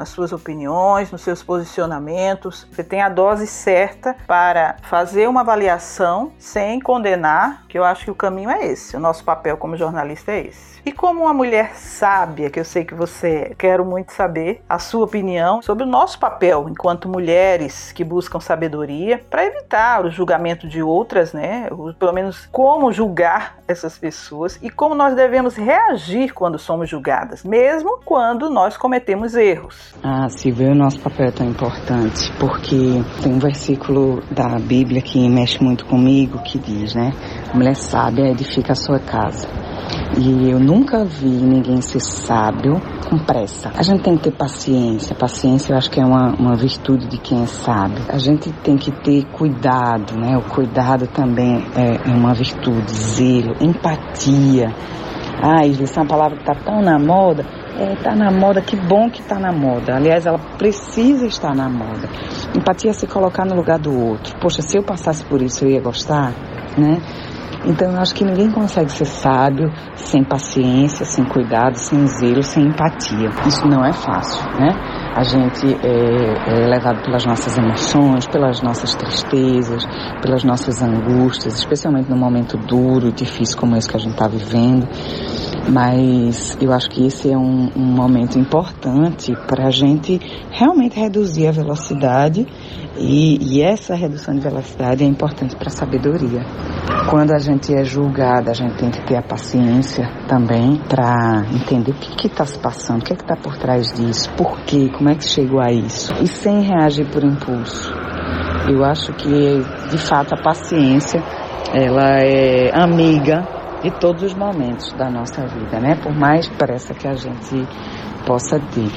B: nas suas opiniões, nos seus posicionamentos. Você tem a dose certa para fazer uma avaliação sem condenar, que eu acho que o caminho é esse. O nosso papel como jornalista é esse. E como uma mulher sábia, que eu sei que você quero muito saber a sua opinião sobre o nosso papel enquanto mulheres que buscam sabedoria para evitar o julgamento de outras, né? Ou, pelo menos como julgar essas pessoas e como nós devemos reagir quando somos julgadas, mesmo quando nós cometemos erros.
C: Ah, Silvia, o nosso papel é tão importante porque tem um versículo da Bíblia que mexe muito comigo que diz, né? A mulher sábia edifica a sua casa. E eu nunca vi ninguém ser sábio com pressa. A gente tem que ter paciência. Paciência eu acho que é uma, uma virtude de quem é sábio. A gente tem que ter cuidado, né? O cuidado também é, é uma virtude, zelo, empatia. Ah, isso é uma palavra que está tão na moda, é, na moda, que bom que está na moda. Aliás, ela precisa estar na moda. Empatia é se colocar no lugar do outro. Poxa, se eu passasse por isso, eu ia gostar, né? Então, eu acho que ninguém consegue ser sábio sem paciência, sem cuidado, sem zelo, sem empatia. Isso não é fácil, né? A gente é, levado pelas nossas emoções, pelas nossas tristezas, pelas nossas angústias, especialmente num momento duro e difícil como esse que a gente está vivendo. Mas eu acho que esse é um, um momento importante para a gente realmente reduzir a velocidade e, e, essa redução de velocidade é importante para a sabedoria. Quando a gente é julgada, a gente tem que ter a paciência também para entender o que está se passando, o que é está por trás disso, por quê, como é que chegou a isso, e sem reagir por impulso. Eu acho que, de fato, a paciência ela é amiga de todos os momentos da nossa vida, né? Por mais pressa que a gente possa ter.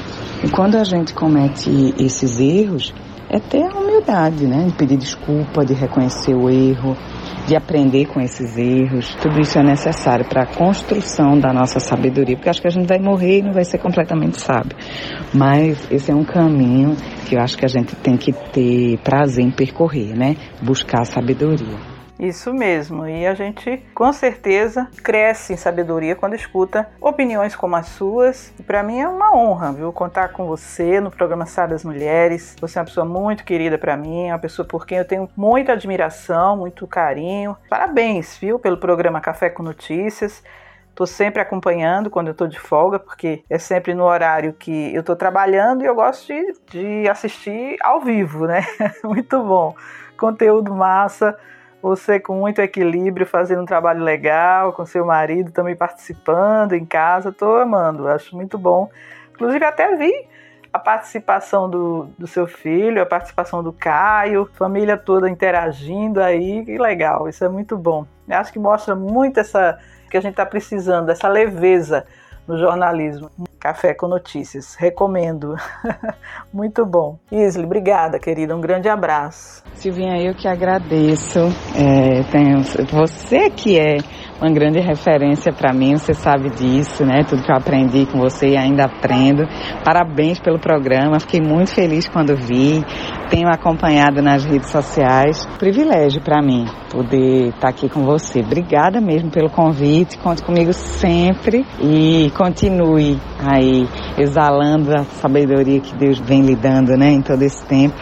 C: E quando a gente comete esses erros, é ter a humildade, né? De pedir desculpa, de reconhecer o erro, de aprender com esses erros. Tudo isso é necessário para a construção da nossa sabedoria, porque acho que a gente vai morrer e não vai ser completamente sábio. Mas esse é um caminho que eu acho que a gente tem que ter prazer em percorrer, né? Buscar a sabedoria.
B: Isso mesmo, e a gente com certeza cresce em sabedoria quando escuta opiniões como as suas. Para mim é uma honra, viu, contar com você no programa Sabe as Mulheres. Você é uma pessoa muito querida para mim, é uma pessoa por quem eu tenho muita admiração, muito carinho. Parabéns, viu, pelo programa Café com Notícias. Estou sempre acompanhando quando eu estou de folga, porque é sempre no horário que eu estou trabalhando e eu gosto de, de assistir ao vivo, né? muito bom. Conteúdo massa você com muito equilíbrio, fazendo um trabalho legal, com seu marido também participando em casa. Estou amando, acho muito bom. Inclusive, até vi a participação do, do seu filho, a participação do Caio, família toda interagindo aí, que legal, isso é muito bom. Eu acho que mostra muito essa que a gente está precisando, essa leveza no jornalismo. Café com Notícias, recomendo. Muito bom. Isli, obrigada, querida. Um grande abraço.
C: Silvinha, eu que agradeço. É, tenho, você que é uma grande referência para mim, você sabe disso, né? Tudo que eu aprendi com você e ainda aprendo. Parabéns pelo programa, fiquei muito feliz quando vi. Tenho acompanhado nas redes sociais. Privilégio para mim poder estar tá aqui com você. Obrigada mesmo pelo convite. Conte comigo sempre e continue aí exalando a sabedoria que Deus vem lhe dando, né, em todo esse tempo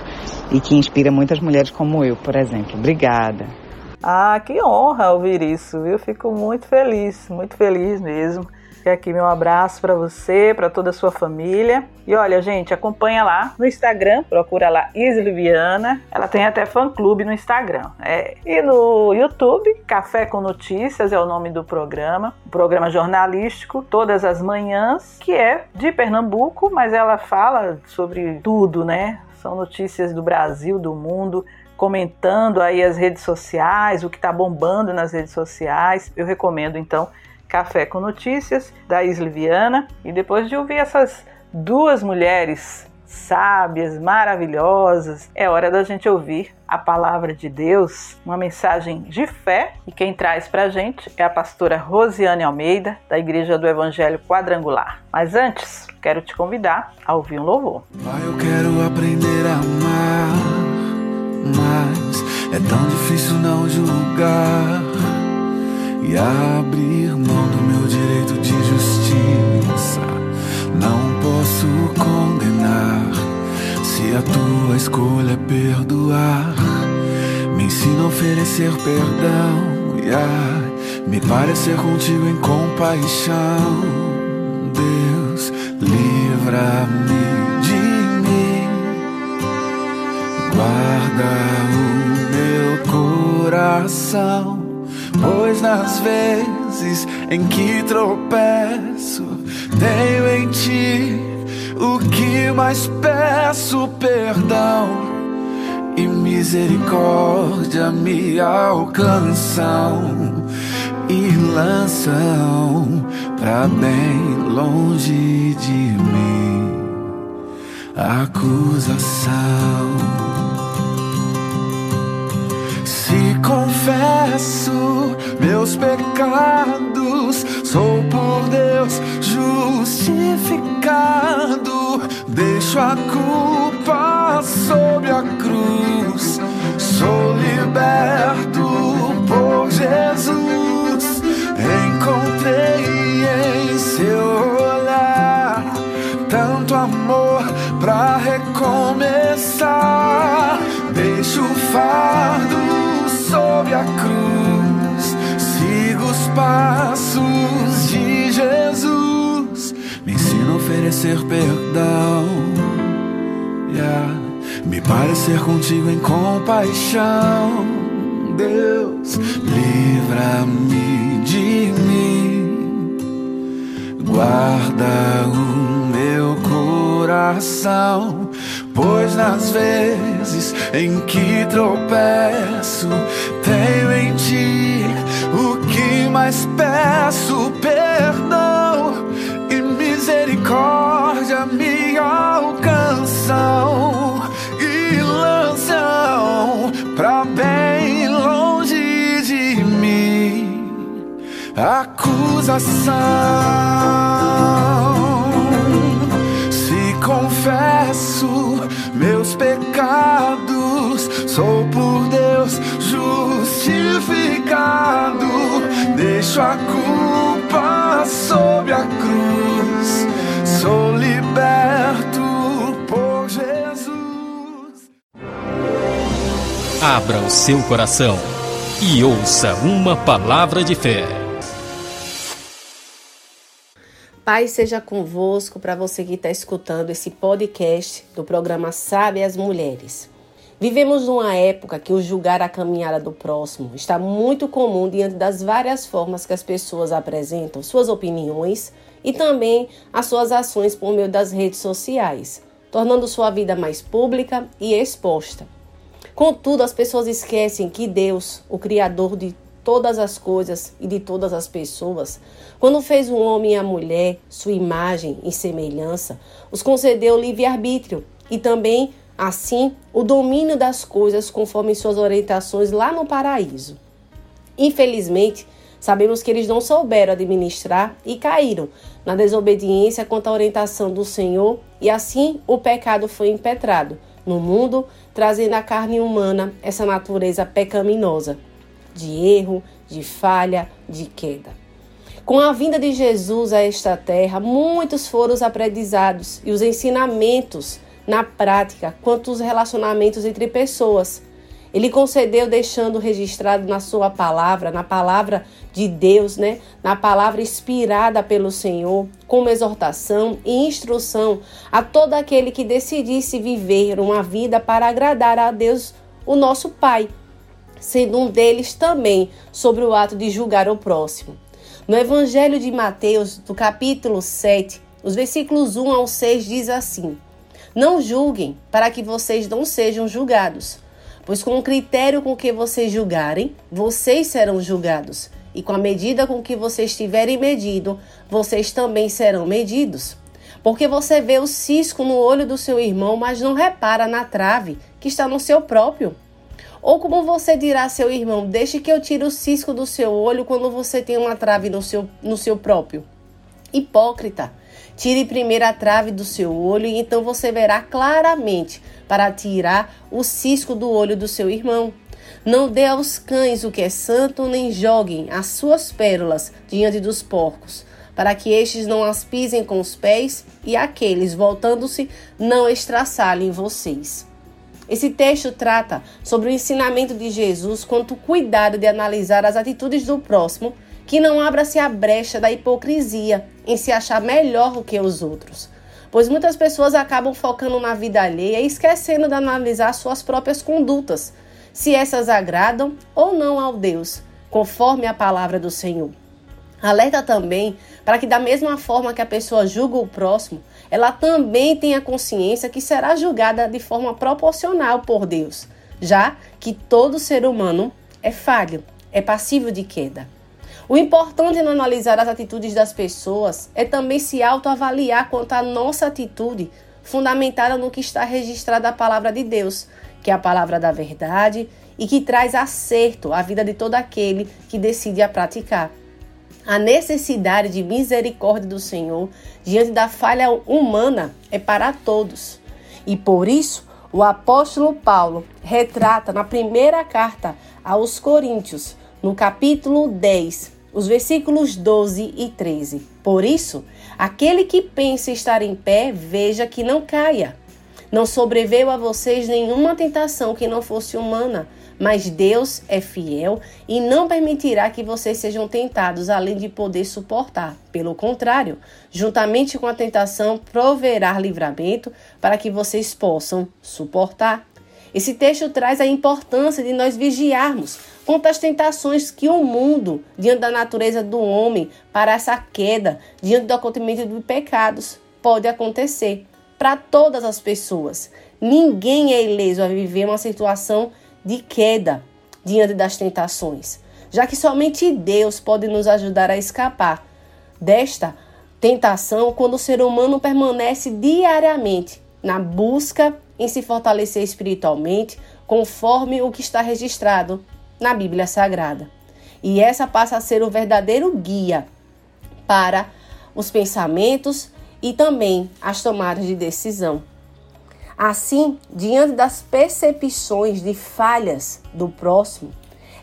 C: e que inspira muitas mulheres como eu, por exemplo. Obrigada.
B: Ah, que honra ouvir isso, viu? Fico muito feliz, muito feliz mesmo. E aqui meu abraço para você, para toda a sua família. E olha, gente, acompanha lá no Instagram, procura lá Isliviana. Ela tem até fã-clube no Instagram. É. E no YouTube, Café com Notícias é o nome do programa. Um programa jornalístico, todas as manhãs, que é de Pernambuco, mas ela fala sobre tudo, né? São notícias do Brasil, do mundo, comentando aí as redes sociais, o que está bombando nas redes sociais. Eu recomendo então Café com Notícias da Isliviana e depois de ouvir essas duas mulheres sábias, maravilhosas, é hora da gente ouvir a palavra de Deus, uma mensagem de fé, e quem traz para a gente é a pastora Rosiane Almeida, da Igreja do Evangelho Quadrangular. Mas antes, quero te convidar a ouvir um louvor.
G: Eu quero aprender a amar mas é tão difícil não julgar e abrir mão do meu direito de justiça. Não posso condenar se a tua escolha é perdoar. Me ensina a oferecer perdão e a me parecer contigo em compaixão. Deus, livra-me Guarda o meu coração, pois nas vezes em que tropeço, tenho em ti o que mais peço perdão e misericórdia me alcançam e lançam pra bem longe de mim acusação. Se confesso meus pecados, sou por Deus justificado. Deixo a culpa sob a cruz, sou liberto por Jesus. Encontrei em seu olhar tanto amor pra recomeçar. Deixo o fardo sob a cruz, sigo os passos de Jesus. Me ensina a oferecer perdão, yeah. me parecer contigo em compaixão. Deus, livra-me de mim, guarda o meu coração. Pois nas vezes em que tropeço, tenho em ti o que mais peço: perdão e misericórdia me alcançam e lançam pra bem longe de mim acusação. Pecados, sou por Deus justificado. Deixo a culpa sob a cruz, sou liberto por Jesus.
H: Abra o seu coração e ouça uma palavra de fé.
I: Paz seja convosco para você que está escutando esse podcast do programa Sabe as Mulheres. Vivemos numa época que o julgar a caminhada do próximo está muito comum diante das várias formas que as pessoas apresentam suas opiniões e também as suas ações por meio das redes sociais, tornando sua vida mais pública e exposta. Contudo, as pessoas esquecem que Deus, o Criador de todas as coisas e de todas as pessoas, quando fez o homem e a mulher, sua imagem e semelhança, os concedeu livre-arbítrio e também, assim, o domínio das coisas conforme suas orientações lá no paraíso. Infelizmente, sabemos que eles não souberam administrar e caíram na desobediência quanto à orientação do Senhor, e assim o pecado foi impetrado no mundo, trazendo à carne humana essa natureza pecaminosa de erro, de falha, de queda. Com a vinda de Jesus a esta terra, muitos foram os aprendizados e os ensinamentos na prática quanto aos relacionamentos entre pessoas. Ele concedeu deixando registrado na sua palavra, na palavra de Deus, né? Na palavra inspirada pelo Senhor, como exortação e instrução a todo aquele que decidisse viver uma vida para agradar a Deus, o nosso Pai sendo um deles também sobre o ato de julgar o próximo. No Evangelho de Mateus, do capítulo 7, os versículos 1 ao 6 diz assim: Não julguem, para que vocês não sejam julgados, pois com o critério com que vocês julgarem, vocês serão julgados, e com a medida com que vocês tiverem medido, vocês também serão medidos. Porque você vê o cisco no olho do seu irmão, mas não repara na trave que está no seu próprio. Ou como você dirá a seu irmão, deixe que eu tire o cisco do seu olho quando você tem uma trave no seu, no seu próprio. Hipócrita, tire primeiro a trave do seu olho e então você verá claramente para tirar o cisco do olho do seu irmão. Não dê aos cães o que é santo, nem joguem as suas pérolas diante dos porcos, para que estes não as pisem com os pés e aqueles, voltando-se, não estraçalhem vocês. Esse texto trata sobre o ensinamento de Jesus quanto o cuidado de analisar as atitudes do próximo, que não abra-se a brecha da hipocrisia em se achar melhor do que os outros. Pois muitas pessoas acabam focando na vida alheia e esquecendo de analisar suas próprias condutas, se essas agradam ou não ao Deus, conforme a palavra do Senhor. Alerta também para que, da mesma forma que a pessoa julga o próximo, ela também tenha consciência que será julgada de forma proporcional por Deus, já que todo ser humano é falho, é passível de queda. O importante no analisar as atitudes das pessoas é também se autoavaliar quanto à nossa atitude, fundamentada no que está registrado a palavra de Deus, que é a palavra da verdade e que traz acerto à vida de todo aquele que decide a praticar. A necessidade de misericórdia do Senhor diante da falha humana é para todos. E por isso, o apóstolo Paulo retrata na primeira carta aos Coríntios, no capítulo 10, os versículos 12 e 13. Por isso, aquele que pensa estar em pé, veja que não caia. Não sobreveio a vocês nenhuma tentação que não fosse humana, mas Deus é fiel e não permitirá que vocês sejam tentados além de poder suportar. Pelo contrário, juntamente com a tentação, proverá livramento para que vocês possam suportar. Esse texto traz a importância de nós vigiarmos quanto às tentações que o mundo, diante da natureza do homem, para essa queda, diante do acontecimento de pecados, pode acontecer para todas as pessoas. Ninguém é ileso a viver uma situação de queda diante das tentações, já que somente Deus pode nos ajudar a escapar desta tentação quando o ser humano permanece diariamente na busca em se fortalecer espiritualmente, conforme o que está registrado na Bíblia Sagrada. E essa passa a ser o verdadeiro guia para os pensamentos e também as tomadas de decisão. Assim, diante das percepções de falhas do próximo,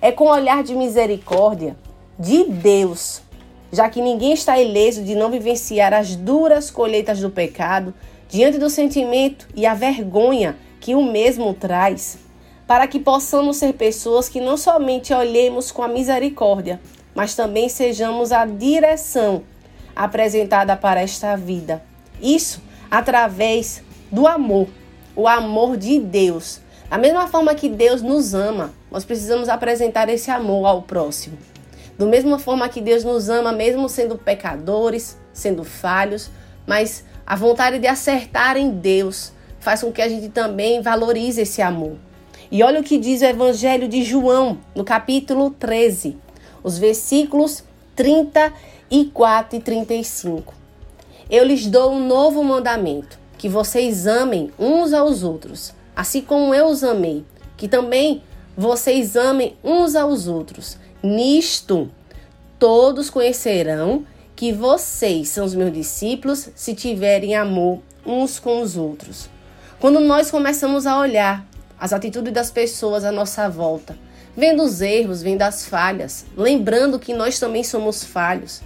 I: é com olhar de misericórdia de Deus, já que ninguém está ileso de não vivenciar as duras colheitas do pecado, diante do sentimento e a vergonha que o mesmo traz, para que possamos ser pessoas que não somente olhemos com a misericórdia, mas também sejamos a direção apresentada para esta vida. Isso através do amor, o amor de Deus. Da mesma forma que Deus nos ama, nós precisamos apresentar esse amor ao próximo. Da mesma forma que Deus nos ama, mesmo sendo pecadores, sendo falhos, mas a vontade de acertar em Deus faz com que a gente também valorize esse amor. E olha o que diz o Evangelho de João, no capítulo 13, os versículos 30 e 4 e 35. Eu lhes dou um novo mandamento: que vocês amem uns aos outros, assim como eu os amei, que também vocês amem uns aos outros. Nisto todos conhecerão que vocês são os meus discípulos se tiverem amor uns com os outros. Quando nós começamos a olhar as atitudes das pessoas à nossa volta, vendo os erros, vendo as falhas, lembrando que nós também somos falhos,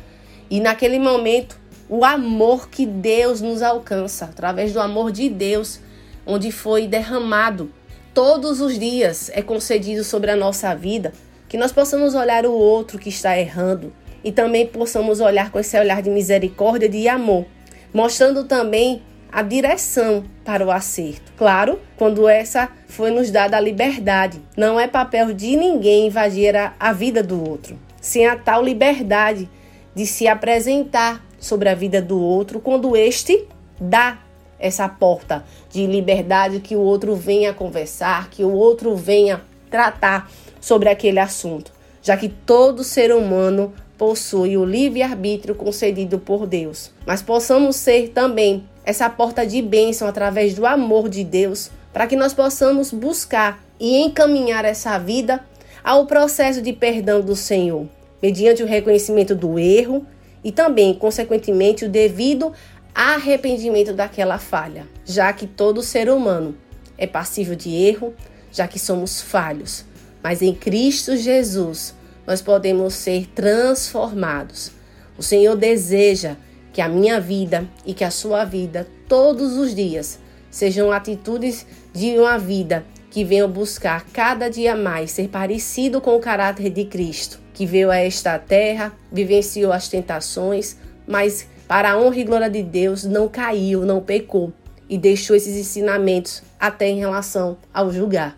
I: e naquele momento, o amor que Deus nos alcança, através do amor de Deus, onde foi derramado todos os dias, é concedido sobre a nossa vida, que nós possamos olhar o outro que está errando e também possamos olhar com esse olhar de misericórdia e de amor, mostrando também a direção para o acerto. Claro, quando essa foi nos dada a liberdade. Não é papel de ninguém invadir a, a vida do outro. Sem a tal liberdade, de se apresentar sobre a vida do outro quando este dá essa porta de liberdade que o outro venha conversar, que o outro venha tratar sobre aquele assunto, já que todo ser humano possui o livre-arbítrio concedido por Deus. Mas possamos ser também essa porta de bênção através do amor de Deus, para que nós possamos buscar e encaminhar essa vida ao processo de perdão do Senhor mediante o reconhecimento do erro e também, consequentemente, o devido arrependimento daquela falha, já que todo ser humano é passível de erro, já que somos falhos. Mas em Cristo Jesus nós podemos ser transformados. O Senhor deseja que a minha vida e que a sua vida todos os dias sejam atitudes de uma vida que venham buscar cada dia mais ser parecido com o caráter de Cristo que veio a esta terra, vivenciou as tentações, mas para a honra e glória de Deus não caiu, não pecou e deixou esses ensinamentos até em relação ao julgar.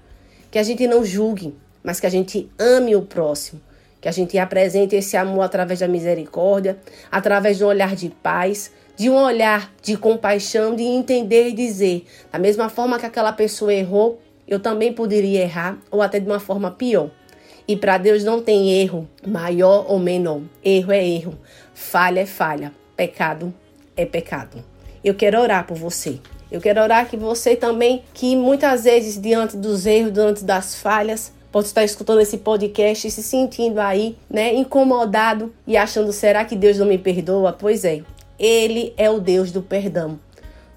I: Que a gente não julgue, mas que a gente ame o próximo, que a gente apresente esse amor através da misericórdia, através de um olhar de paz, de um olhar de compaixão, de entender e dizer, da mesma forma que aquela pessoa errou, eu também poderia errar, ou até de uma forma pior. E para Deus não tem erro, maior ou menor. Erro é erro, falha é falha, pecado é pecado. Eu quero orar por você. Eu quero orar que você também, que muitas vezes diante dos erros, diante das falhas, pode estar escutando esse podcast e se sentindo aí, né, incomodado e achando será que Deus não me perdoa? Pois é, ele é o Deus do perdão.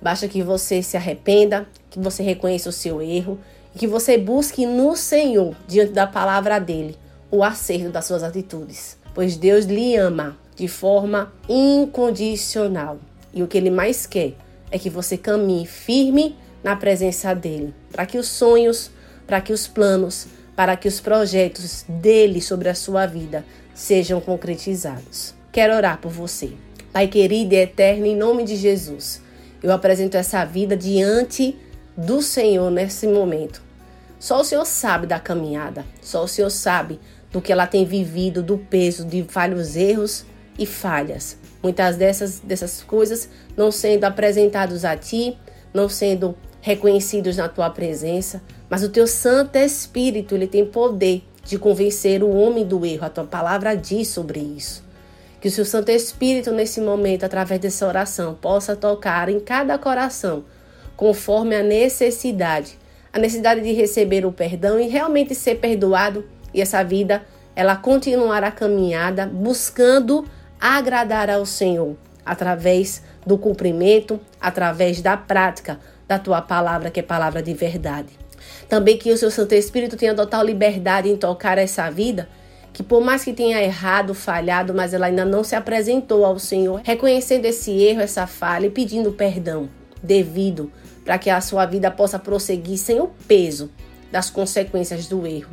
I: Basta que você se arrependa, que você reconheça o seu erro e que você busque no Senhor, diante da palavra dele, o acerto das suas atitudes. Pois Deus lhe ama de forma incondicional. E o que ele mais quer é que você caminhe firme na presença dele, para que os sonhos, para que os planos, para que os projetos dele sobre a sua vida sejam concretizados. Quero orar por você. Pai querido e eterno, em nome de Jesus, eu apresento essa vida diante do Senhor nesse momento. Só o Senhor sabe da caminhada, só o Senhor sabe do que ela tem vivido, do peso de vários erros e falhas. Muitas dessas, dessas coisas não sendo apresentados a ti, não sendo reconhecidos na tua presença, mas o teu Santo Espírito, ele tem poder de convencer o homem do erro. A tua palavra diz sobre isso. Que o seu Santo Espírito, nesse momento, através dessa oração, possa tocar em cada coração, conforme a necessidade, a necessidade de receber o perdão e realmente ser perdoado e essa vida ela continuar a caminhada buscando agradar ao Senhor através do cumprimento, através da prática da tua palavra, que é palavra de verdade. Também que o seu Santo Espírito tenha total liberdade em tocar essa vida, que por mais que tenha errado, falhado, mas ela ainda não se apresentou ao Senhor, reconhecendo esse erro, essa falha e pedindo perdão devido para que a sua vida possa prosseguir sem o peso das consequências do erro.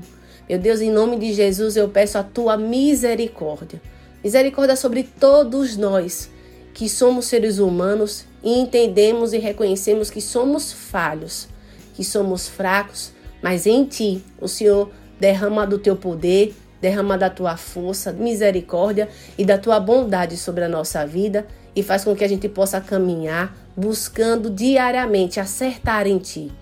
I: Meu Deus, em nome de Jesus, eu peço a tua misericórdia. Misericórdia sobre todos nós que somos seres humanos e entendemos e reconhecemos que somos falhos, que somos fracos, mas em ti o Senhor derrama do teu poder, derrama da tua força, misericórdia e da tua bondade sobre a nossa vida e faz com que a gente possa caminhar buscando diariamente acertar em ti,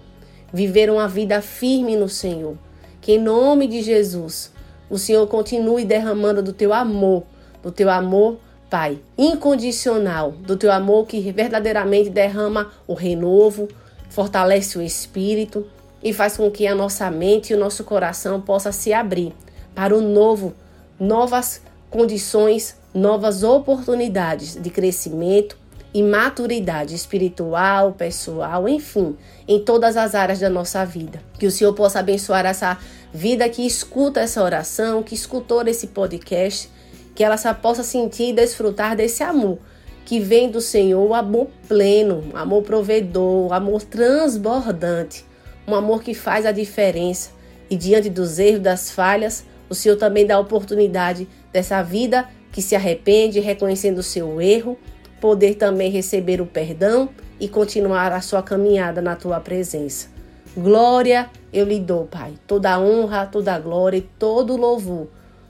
I: viver uma vida firme no Senhor. Que em nome de Jesus, o Senhor continue derramando do teu amor, do teu amor Pai, incondicional, do teu amor que verdadeiramente derrama o renovo, fortalece o espírito e faz com que a nossa mente e o nosso coração possa se abrir para o novo, novas condições, novas oportunidades de crescimento e maturidade espiritual, pessoal, enfim, em todas as áreas da nossa vida. Que o Senhor possa abençoar essa vida que escuta essa oração, que escutou esse podcast que ela possa sentir e desfrutar desse amor que vem do Senhor, amor pleno, amor provedor, amor transbordante, um amor que faz a diferença. E diante dos erros, das falhas, o Senhor também dá a oportunidade dessa vida que se arrepende, reconhecendo o seu erro, poder também receber o perdão e continuar a sua caminhada na tua presença. Glória eu lhe dou, Pai, toda honra, toda glória e todo louvor,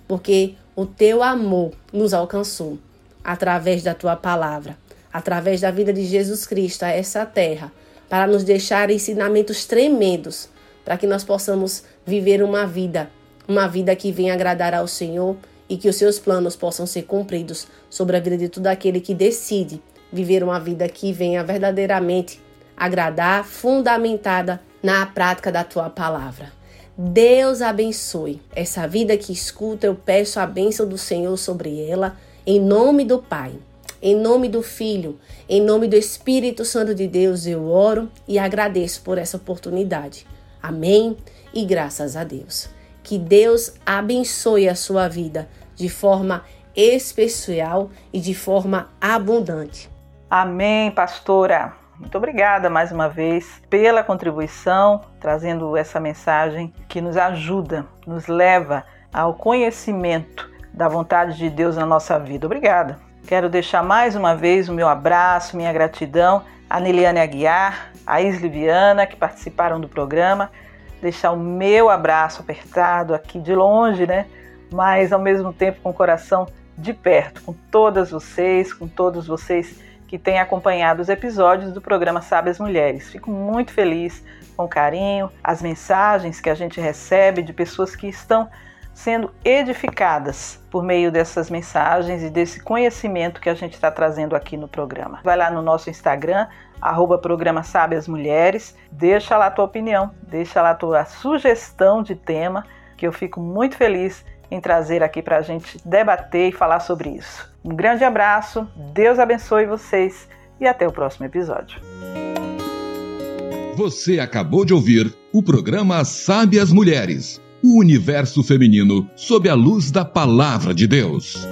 I: porque o teu amor nos alcançou através da tua palavra, através da vida de Jesus Cristo a essa terra, para nos deixar ensinamentos tremendos, para que nós possamos viver uma vida, uma vida que venha agradar ao Senhor e que os seus planos possam ser cumpridos sobre a vida de todo aquele que decide viver uma vida que venha verdadeiramente agradar, fundamentada na prática da tua palavra. Deus abençoe essa vida que escuta. Eu peço a bênção do Senhor sobre ela, em nome do Pai, em nome do Filho, em nome do Espírito Santo de Deus. Eu oro e agradeço por essa oportunidade. Amém e graças a Deus. Que Deus abençoe a sua vida de forma especial e de forma abundante.
B: Amém, pastora. Muito obrigada mais uma vez pela contribuição, trazendo essa mensagem que nos ajuda, nos leva ao conhecimento da vontade de Deus na nossa vida. Obrigada. Quero deixar mais uma vez o meu abraço, minha gratidão a Neliane Aguiar, a Isli Viana, que participaram do programa. Deixar o meu abraço apertado aqui de longe, né? Mas ao mesmo tempo com o coração de perto, com todas vocês, com todos vocês que tem acompanhado os episódios do programa Sabe Mulheres. Fico muito feliz com o carinho, as mensagens que a gente recebe de pessoas que estão sendo edificadas por meio dessas mensagens e desse conhecimento que a gente está trazendo aqui no programa. Vai lá no nosso Instagram, arroba programa Mulheres, deixa lá a tua opinião, deixa lá a tua sugestão de tema que eu fico muito feliz em trazer aqui para a gente debater e falar sobre isso. Um grande abraço, Deus abençoe vocês e até o próximo episódio.
A: Você acabou de ouvir o programa Sabe as Mulheres, o universo feminino sob a luz da palavra de Deus.